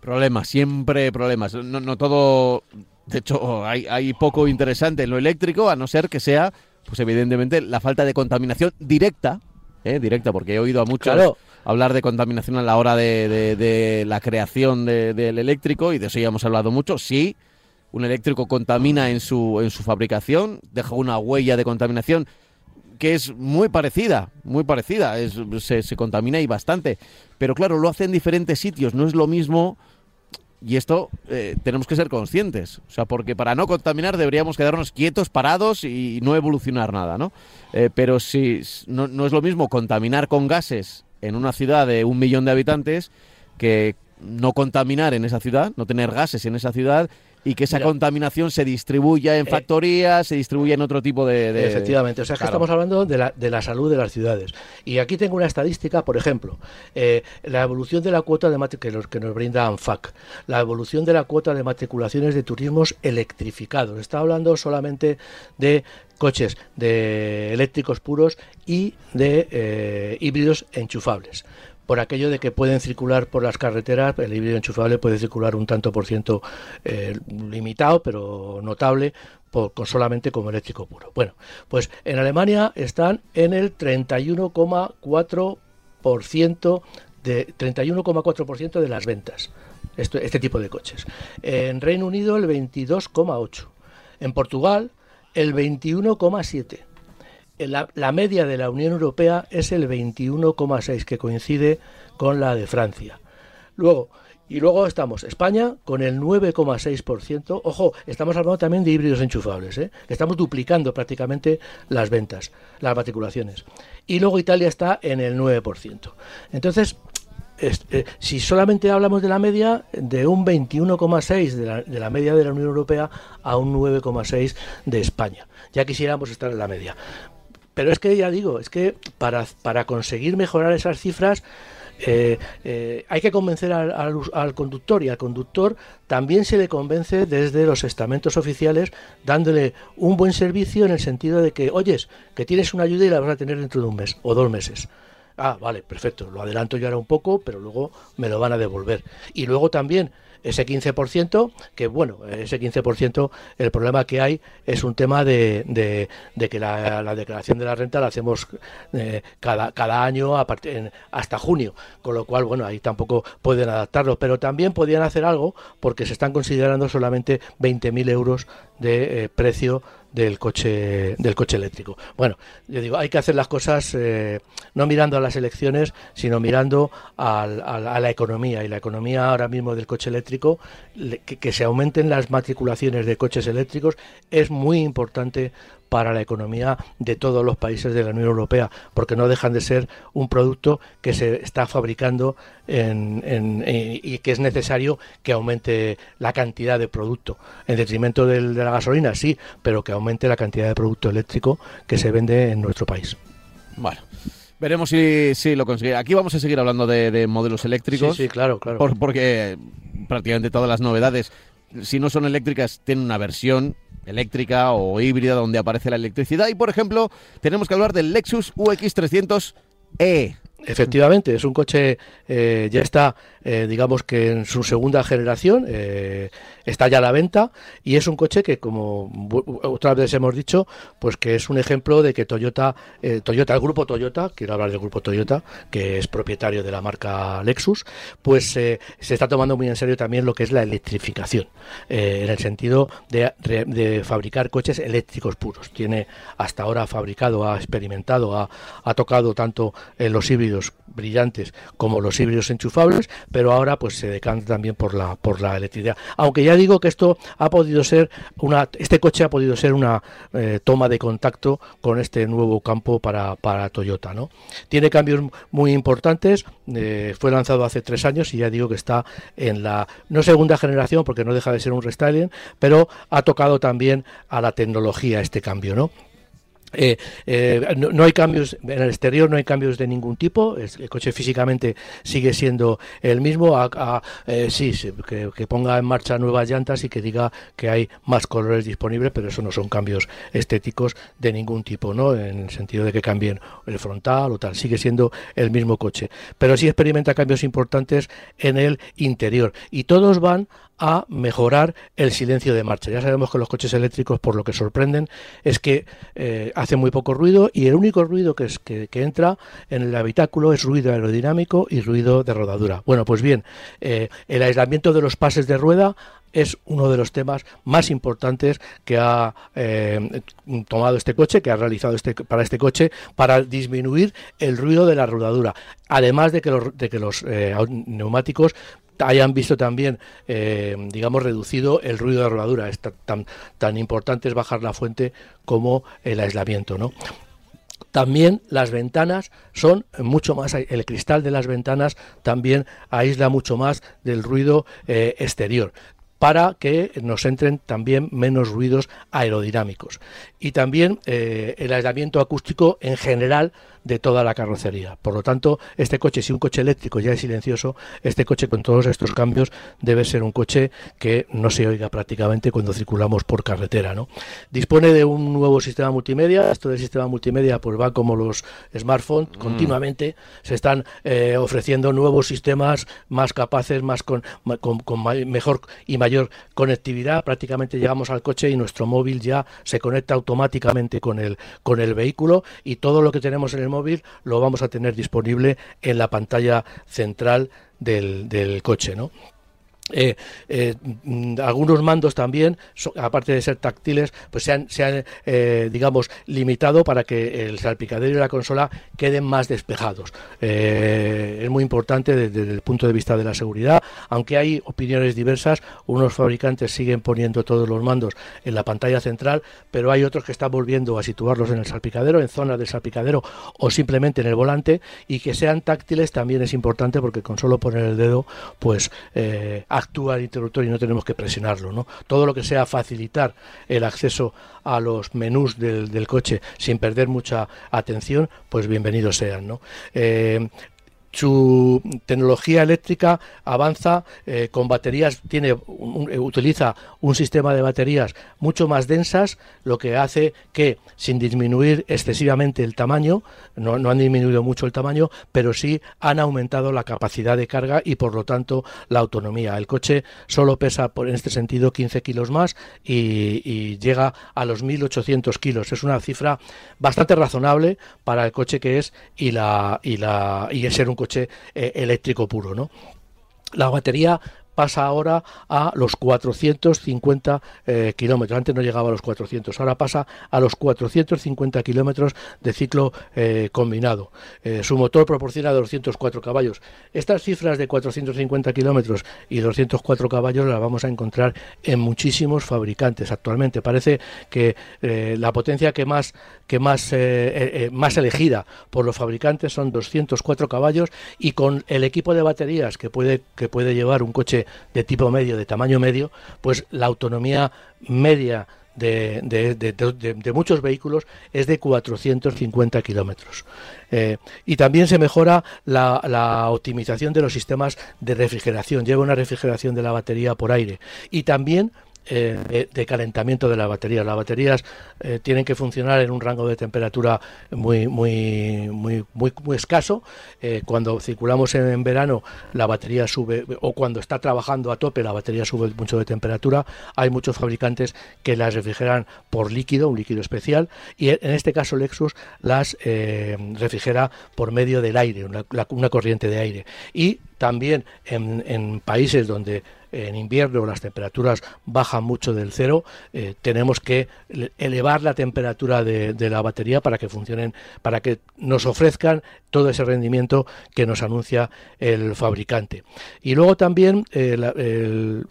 Problemas, siempre problemas. No, todo, de hecho, hay, hay poco interesante en lo eléctrico, a no ser que sea, pues evidentemente, la falta de contaminación directa, ¿eh? directa, porque he oído a muchos hablar de contaminación a la hora de, la creación del eléctrico y de eso ya hemos hablado mucho. Sí, un eléctrico contamina en su, en su fabricación, deja una huella de contaminación que es muy parecida, muy parecida, es, se, contamina y bastante. Pero claro, lo hace en diferentes sitios, no es lo mismo. Y esto eh, tenemos que ser conscientes. O sea, porque para no contaminar deberíamos quedarnos quietos, parados y no evolucionar nada, ¿no? Eh, pero si no, no es lo mismo contaminar con gases en una ciudad de un millón de habitantes que no contaminar en esa ciudad, no tener gases en esa ciudad y que esa contaminación se distribuya en eh, factorías, se distribuya en otro tipo de... efectivamente, o sea que estamos hablando de la, de la salud de las ciudades. Y aquí tengo una estadística, por ejemplo, eh, la evolución de la cuota de que, que nos brinda ANFAC, la evolución de la cuota de matriculaciones de turismos electrificados. Está hablando solamente de coches de eléctricos puros y de eh, híbridos enchufables por aquello de que pueden circular por las carreteras, el híbrido enchufable puede circular un tanto por ciento eh, limitado, pero notable, por, con solamente como eléctrico puro. Bueno, pues en Alemania están en el 31,4% de 31,4% de las ventas. este tipo de coches. En Reino Unido el 22,8. En Portugal el 21,7 la, media de la Unión Europea es el 21,6, que coincide con la de Francia. Luego, y luego estamos España con el 9,6%. Ojo, estamos hablando también de híbridos enchufables. ¿eh? Estamos duplicando prácticamente las ventas, las matriculaciones. Y luego Italia está en el 9%. Entonces, eh, si solamente hablamos de la media, de un 21,6 de la, de la media de la Unión Europea a un 9,6 de España. Ya quisiéramos estar en la media. Pero es que ya digo, es que para, para conseguir mejorar esas cifras eh, eh, hay que convencer al, al, conductor y al conductor también se le convence desde los estamentos oficiales dándole un buen servicio en el sentido de que, oyes, que tienes una ayuda y la vas a tener dentro de un mes o dos meses. Ah, vale, perfecto, lo adelanto yo ahora un poco, pero luego me lo van a devolver. Y luego también ese 15%, que bueno, ese 15%, el problema que hay es un tema de, de, que la, declaración de la renta la hacemos eh, cada, cada año hasta junio, con lo cual, bueno, ahí tampoco pueden adaptarlo, pero también podían hacer algo porque se están considerando solamente 20.000 euros de eh, precio del coche del coche eléctrico. Bueno, yo digo, hay que hacer las cosas eh, no mirando a las elecciones, sino mirando a la economía. Y la economía ahora mismo del coche eléctrico, que, que se aumenten las matriculaciones de coches eléctricos, es muy importante para la economía de todos los países de la Unión Europea, porque no dejan de ser un producto que se está fabricando y que es necesario que aumente la cantidad de producto. En detrimento de la gasolina, sí, pero que aumente la cantidad de producto eléctrico que se vende en nuestro país. Bueno. Veremos si, si lo consigue. Aquí vamos a seguir hablando de, modelos eléctricos. Sí, sí, claro, claro. porque prácticamente todas las novedades, si no son eléctricas, tienen una versión eléctrica o híbrida donde aparece la electricidad. Y por ejemplo, tenemos que hablar del Lexus UX300E. Efectivamente, es un coche, eh, ya está, eh, digamos que en su segunda generación, eh, está ya a la venta y es un coche que, como otras veces hemos dicho, pues que es un ejemplo de que Toyota, Toyota, el grupo Toyota, quiero hablar del grupo Toyota, que es propietario de la marca Lexus, pues se está tomando muy en serio también lo que es la electrificación, en el sentido de, de, fabricar coches eléctricos puros. Tiene hasta ahora fabricado, ha experimentado, ha, ha tocado tanto en los híbridos brillantes como los híbridos enchufables, pero ahora pues se decanta también por la por la electricidad. Aunque ya digo que esto ha podido ser una este coche ha podido ser una eh, toma de contacto con este nuevo campo para, para Toyota, ¿no? Tiene cambios muy importantes. Eh, fue lanzado hace tres años y ya digo que está en la no segunda generación porque no deja de ser un restyling, pero ha tocado también a la tecnología este cambio, ¿no? Eh, eh, no, hay cambios en el exterior, no hay cambios de ningún tipo. El coche físicamente sigue siendo el mismo. Eh, sí, que, ponga en marcha nuevas llantas y que diga que hay más colores disponibles, pero eso no son cambios estéticos de ningún tipo, ¿no? En el sentido de que cambien el frontal o tal. Sigue siendo el mismo coche, pero sí experimenta cambios importantes en el interior y todos van a mejorar el silencio de marcha. Ya sabemos que los coches eléctricos, por lo que sorprenden, es que eh, hacen muy poco ruido y el único ruido que, es, que, entra en el habitáculo es ruido aerodinámico y ruido de rodadura. Bueno, pues bien, eh, el aislamiento de los pases de rueda es uno de los temas más importantes que ha eh, tomado este coche, que ha realizado este, para este coche, para disminuir el ruido de la rodadura. Además de que los, de que los neumáticos hayan visto también, eh, digamos, reducido el ruido de rodadura. Es tan, tan importante es bajar la fuente como el aislamiento, ¿no? También las ventanas son mucho más, el cristal de las ventanas también aísla mucho más del ruido eh, exterior para que nos entren también menos ruidos aerodinámicos. Y también eh, el aislamiento acústico en general de toda la carrocería. Por lo tanto, este coche, si un coche eléctrico ya es silencioso, este coche con todos estos cambios debe ser un coche que no se oiga prácticamente cuando circulamos por carretera. ¿no? Dispone de un nuevo sistema multimedia. Esto del sistema multimedia pues va como los smartphones. Mm. Continuamente se están eh, ofreciendo nuevos sistemas más capaces, más con, con mejor y mayor conectividad. Prácticamente llegamos al coche y nuestro móvil ya se conecta automáticamente con el, con el vehículo y todo lo que tenemos en el móvil lo vamos a tener disponible en la pantalla central del, del coche, ¿no? Eh, eh, mm, algunos mandos también, aparte de ser táctiles, pues se han, se han eh, digamos, limitado para que el salpicadero y la consola queden más despejados. es muy importante desde, el punto de vista de la seguridad, aunque hay opiniones diversas, unos fabricantes siguen poniendo todos los mandos en la pantalla central, pero hay otros que están volviendo a situarlos en el salpicadero, en zonas del salpicadero o simplemente en el volante, y que sean táctiles también es importante porque con solo poner el dedo, pues actúa el interruptor y no tenemos que presionarlo. ¿no? Todo lo que sea facilitar el acceso a los menús del, coche sin perder mucha atención, pues bienvenidos sean. ¿no? Eh, su tecnología eléctrica avanza eh, con baterías, tiene eh, utiliza un sistema de baterías mucho más densas, lo que hace que sin disminuir excesivamente el tamaño, no, han disminuido mucho el tamaño, pero sí han aumentado la capacidad de carga y por lo tanto la autonomía. El coche solo pesa por, en este sentido 15 kilos más y, llega a los 1.800 kilos. Es una cifra bastante razonable para el coche que es y la y la y ser un coche eh, eléctrico puro, ¿no? La batería pasa ahora a los 450 eh, kilómetros. Antes no llegaba a los 400, ahora pasa a los 450 kilómetros de ciclo eh, combinado. Su motor proporciona 204 caballos. Estas cifras de 450 kilómetros y 204 caballos las vamos a encontrar en muchísimos fabricantes actualmente. Parece que la potencia que más que más más elegida por los fabricantes son 204 caballos y con el equipo de baterías que puede que puede llevar un coche de, tipo medio, de tamaño medio, pues la autonomía media de, de, muchos vehículos es de 450 kilómetros. Eh, y también se mejora la, la, optimización de los sistemas de refrigeración. Lleva una refrigeración de la batería por aire. Y también eh, de, calentamiento de las baterías. Las baterías eh, tienen que funcionar en un rango de temperatura muy muy muy muy, muy escaso. Eh, cuando circulamos en, verano, la batería sube o cuando está trabajando a tope, la batería sube mucho de temperatura. Hay muchos fabricantes que las refrigeran por líquido, un líquido especial, y en este caso Lexus las refrigera por medio del aire, una, corriente de aire. Y también en países donde en invierno las temperaturas bajan mucho del cero, eh, tenemos que elevar la temperatura de, la batería para que funcionen, para que nos ofrezcan todo ese rendimiento que nos anuncia el fabricante. Y luego también, eh,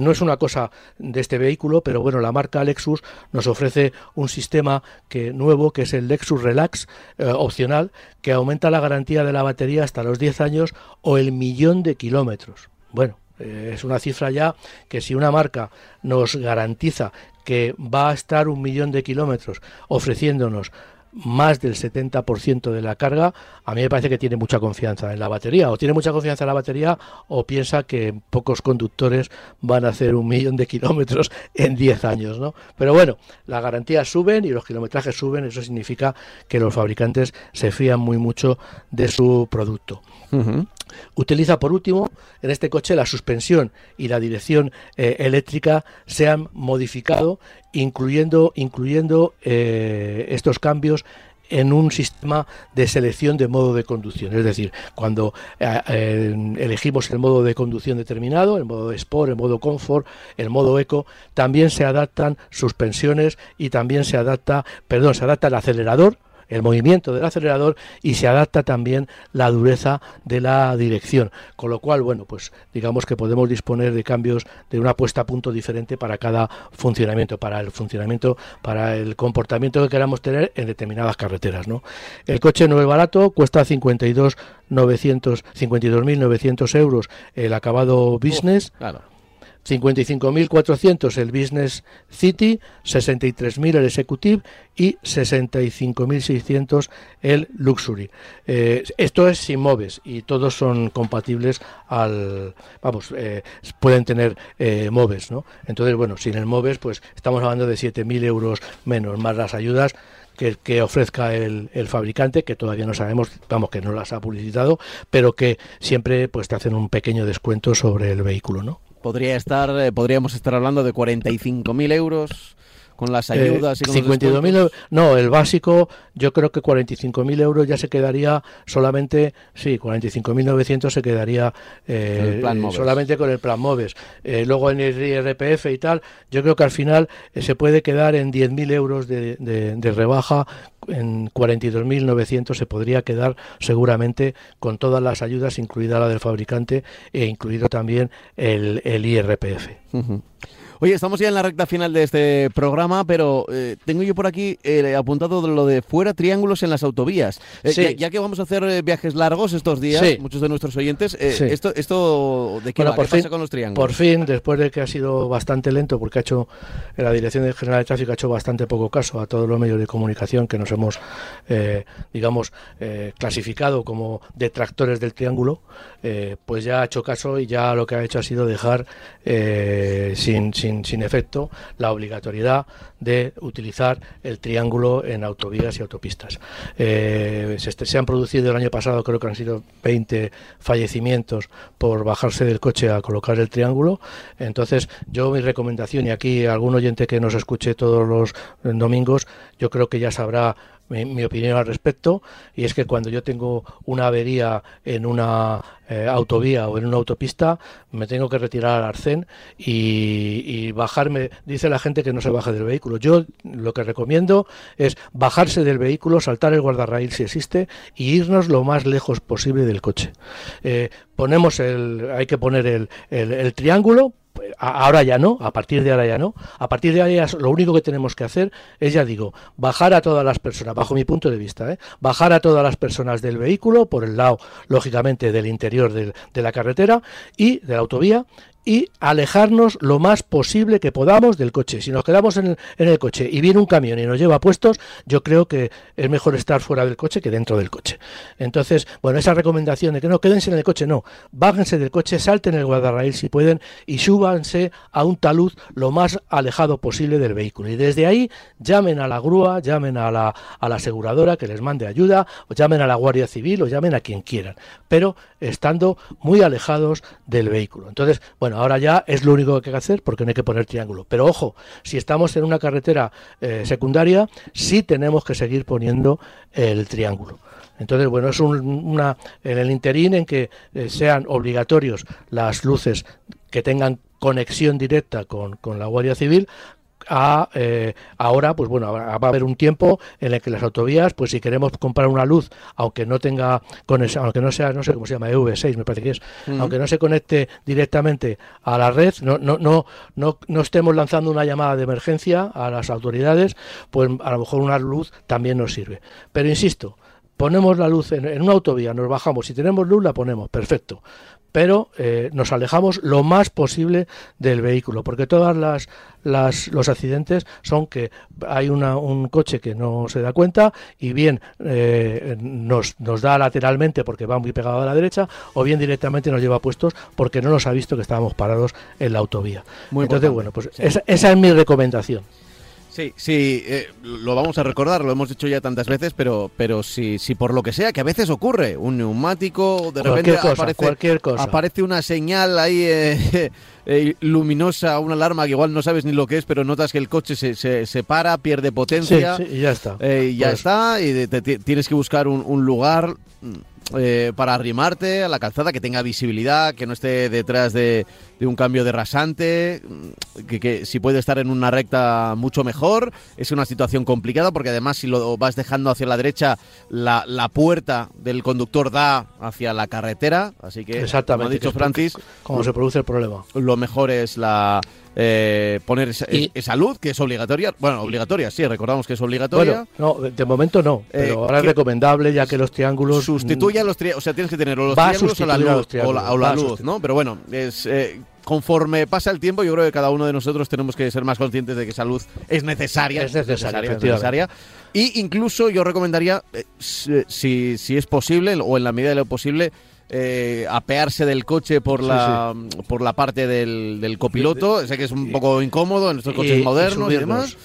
no es una cosa de este vehículo, pero bueno, la marca Lexus nos ofrece un sistema que, nuevo que es el Lexus Relax eh, opcional, que aumenta la garantía de la batería hasta los 10 años o el millón de kilómetros. Bueno, eh, es una cifra ya que si una marca nos garantiza que va a estar un millón de kilómetros ofreciéndonos más del 70% de la carga, a mí me parece que tiene mucha confianza en la batería, o tiene mucha confianza en la batería, o piensa que pocos conductores van a hacer un millón de kilómetros en 10 años, ¿no? Pero bueno, las garantías suben y los kilometrajes suben, eso significa que los fabricantes se fían muy mucho de su producto. Utiliza por último en este coche la suspensión y la dirección eh, eléctrica se han modificado incluyendo, incluyendo eh, estos cambios en un sistema de selección de modo de conducción. Es decir, cuando eh, elegimos el modo de conducción determinado, el modo Sport, el modo Comfort, el modo Eco, también se adaptan suspensiones y también se adapta, perdón, se adapta el acelerador el movimiento del acelerador y se adapta también la dureza de la dirección. Con lo cual, bueno, pues digamos que podemos disponer de cambios de una puesta a punto diferente para cada funcionamiento, para el funcionamiento, para el comportamiento que queramos tener en determinadas carreteras. ¿no? El coche no es barato, cuesta 52.900 euros el acabado business. claro 55.400 el Business City, 63.000 el Executive y 65.600 el Luxury. Eh, esto es sin MOVES y todos son compatibles al, vamos, eh, pueden tener eh, MOVES, ¿no? Entonces, bueno, sin el MOVES, pues estamos hablando de 7.000 euros menos, más las ayudas que, que ofrezca el, el, fabricante, que todavía no sabemos, vamos, que no las ha publicitado, pero que siempre pues te hacen un pequeño descuento sobre el vehículo, ¿no? Podría estar, eh, podríamos estar hablando de 45.000 euros con las eh, ayudas y con 52.000 no el básico yo creo que 45.000 euros ya se quedaría solamente sí 45.900 se quedaría eh, solamente con el plan Moves. Luego en el IRPF y tal yo creo que al final se puede quedar en 10.000 euros de, de rebaja en 42.900 se podría quedar seguramente con todas las ayudas, incluida la del fabricante e incluido también el, el IRPF. Oye, estamos ya en la recta final de este programa, pero eh, tengo yo por aquí eh, apuntado lo de fuera triángulos en las autovías. Eh, Sí. ya, ya que vamos a hacer eh, viajes largos estos días, Sí. muchos de nuestros oyentes, Sí. esto, esto ¿de qué Bueno, va? por ¿Qué pasa con los triángulos? Por fin, después de que ha sido bastante lento, porque ha hecho la Dirección General de Tráfico ha hecho bastante poco caso a todos los medios de comunicación que nos hemos, eh, digamos, clasificado como detractores del triángulo, pues ya ha hecho caso y ya lo que ha hecho ha sido dejar eh, sin, sin, efecto la obligatoriedad de utilizar el triángulo en autovías y autopistas. Eh, se, se han producido el año pasado, creo que han sido 20 fallecimientos por bajarse del coche a colocar el triángulo. Entonces, yo mi recomendación, y aquí algún oyente que nos escuche todos los domingos, yo creo que ya sabrá mi, mi opinión al respecto, y es que cuando yo tengo una avería en una eh, autovía o en una autopista, me tengo que retirar al arcén y, y bajarme. Dice la gente que no se baje del vehículo. Yo lo que recomiendo es bajarse del vehículo, saltar el guardarraíl si existe y irnos lo más lejos posible del coche. Eh, ponemos el, hay que poner el, el- el triángulo. Ahora ya no, a partir de ahora ya no. A partir de ahora ya lo único que tenemos que hacer es, ya digo, bajar a todas las personas, bajo mi punto de vista, ¿eh? bajar a todas las personas del vehículo por el lado, lógicamente, del interior de la carretera y de la autovía y alejarnos lo más posible que podamos del coche. Si nos quedamos en el, coche y viene un camión y nos lleva puestos, yo creo que es mejor estar fuera del coche que dentro del coche. Entonces, bueno, esa recomendación de que no quédense en el coche, no, bájense del coche, salten el guardarraíl si pueden y súbanse a un talud lo más alejado posible del vehículo. Y desde ahí llamen a la grúa, llamen a la, a la aseguradora que les mande ayuda, o llamen a la Guardia Civil o llamen a quien quieran, pero estando muy alejados del vehículo. Entonces, bueno, ahora ya es lo único que hay que hacer porque no hay que poner triángulo. Pero ojo, si estamos en una carretera eh, secundaria, sí tenemos que seguir poniendo el triángulo. Entonces, bueno, es un- una en el interín en que eh, sean obligatorios las luces que tengan conexión directa con, con la Guardia Civil. A, eh, ahora, pues bueno, va a haber un tiempo en el que las autovías, pues si queremos comprar una luz, aunque no tenga conexión, aunque no sea, no sé cómo se llama, EV6 me parece que es, aunque no se conecte directamente a la red, no, no, no, no, no estemos lanzando una llamada de emergencia a las autoridades, pues a lo mejor una luz también nos sirve. Pero insisto, ponemos la luz en, en una autovía, nos bajamos, si tenemos luz la ponemos, perfecto. Pero eh, nos alejamos lo más posible del vehículo, porque todas las, las los accidentes son que hay una, un coche que no se da cuenta y bien eh, nos, nos da lateralmente porque va muy pegado a la derecha, o bien directamente nos lleva puestos porque no nos ha visto que estábamos parados en la autovía. Muy Entonces, bueno, pues sí. esa, esa es mi recomendación. Sí, sí, eh, lo vamos a recordar, lo hemos dicho ya tantas veces, pero, pero si, si por lo que sea, que a veces ocurre, un neumático, de repente cosa, aparece, cualquier cosa. aparece una señal ahí eh, eh, luminosa, una alarma que igual no sabes ni lo que es, pero notas que el coche se, se, se para, pierde potencia. sí, y ya está. Eh, y ya Pues- está, y te- ti- tienes que buscar un, un lugar mm, eh, para arrimarte a la calzada que tenga visibilidad, que no esté detrás de, de un cambio de rasante, mm, que, que si puede estar en una recta mucho mejor. Es una situación complicada porque además si lo vas dejando hacia la derecha, la, la puerta del conductor da hacia la carretera, así que, Exactamente. como ha dicho Francis, Cómo se produce el problema. lo mejor es la eh, poner esa, Y- esa luz, que es obligatoria. Bueno, obligatoria, sí, recordamos que es obligatoria. Bueno, no, de momento no, Eh, pero ahora es ¿qué- recomendable ya que los triángulos sustituye a los triángulos, o sea, tienes que tener o los triángulos o la luz, o la, o luz. ¿no? Pero bueno, es eh, conforme pasa el tiempo, yo creo que cada uno de nosotros tenemos que ser más conscientes de que esa luz es necesaria, Es necesaria, es necesaria. Y incluso yo recomendaría, eh, si, si es posible o en la medida de lo posible, eh, apearse del coche por Sí, la por la parte del, del copiloto. Sé que es un poco incómodo en estos coches y- modernos y, demás.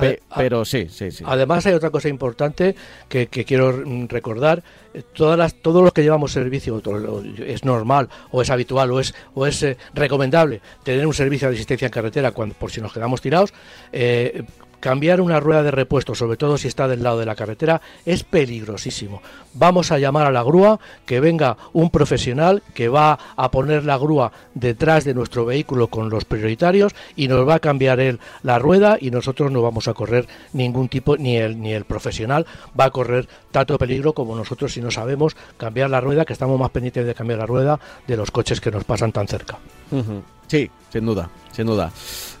Pe- pero sí, sí, sí. Además hay otra cosa importante que, que quiero mm, recordar. Eh, Todas las, todos los que llevamos servicio, es normal o es habitual o es, o es eh, recomendable tener un servicio de asistencia en carretera cuando, por si nos quedamos tirados. eh, cambiar una rueda de repuesto, sobre todo si está del lado de la carretera, es peligrosísimo. Vamos a llamar a la grúa, que venga un profesional que va a poner la grúa detrás de nuestro vehículo con los prioritarios y nos va a cambiar él la rueda y nosotros no vamos a correr ningún tipo, ni el, ni el profesional va a correr tanto peligro como nosotros si no sabemos cambiar la rueda, que estamos más pendientes de cambiar la rueda de los coches que nos pasan tan cerca. Sí, sin duda, sin duda.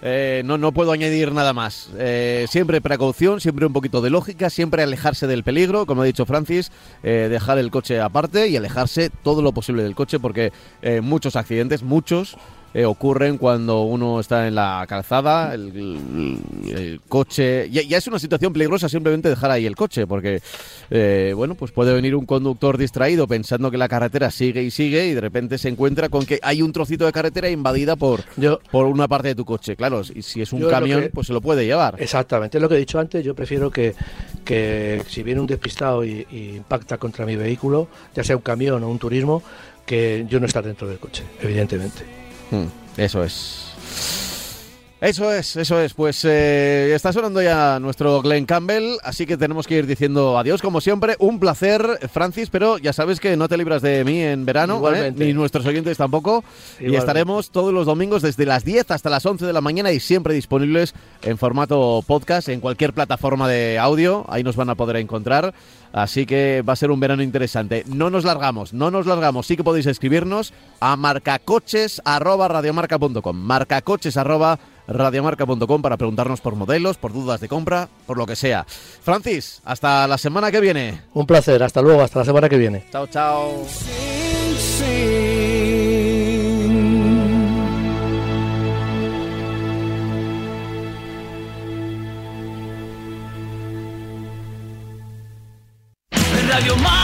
Eh, no, no puedo añadir nada más. Eh, siempre precaución, siempre un poquito de lógica, siempre alejarse del peligro, como ha dicho Francis, eh, dejar el coche aparte y alejarse todo lo posible del coche porque eh, muchos accidentes, muchos, eh, ocurren cuando uno está en la calzada, el, el- el coche... Ya, ya es una situación peligrosa simplemente dejar ahí el coche, porque, eh, bueno, pues puede venir un conductor distraído pensando que la carretera sigue y sigue y de repente se encuentra con que hay un trocito de carretera invadida por, Yo, por una parte de tu coche. Claro, y si es un camión, que- pues se lo puede llevar. Exactamente, es lo que he dicho antes. Yo prefiero que, que si viene un despistado y, y impacta contra mi vehículo, ya sea un camión o un turismo, que yo no estar dentro del coche, evidentemente. Mm, Eso es. Eso es, eso es. Pues eh, está sonando ya nuestro Glenn Campbell, así que tenemos que ir diciendo adiós como siempre. Un placer, Francis, pero ya sabes que no te libras de mí en verano, ¿eh? Ni nuestros oyentes tampoco. Y estaremos todos los domingos desde las 10 hasta las 11 de la mañana y siempre disponibles en formato podcast en cualquier plataforma de audio. Ahí nos van a poder encontrar. Así que va a ser un verano interesante. No nos largamos, no nos largamos. Sí que podéis escribirnos a marcacoches@radiomarca.com. Marcacoches@radiomarca.com para preguntarnos por modelos, por dudas de compra, por lo que sea. Francis, hasta la semana que viene. Un placer, hasta luego, hasta la semana que viene. Chao, chao. out of your mind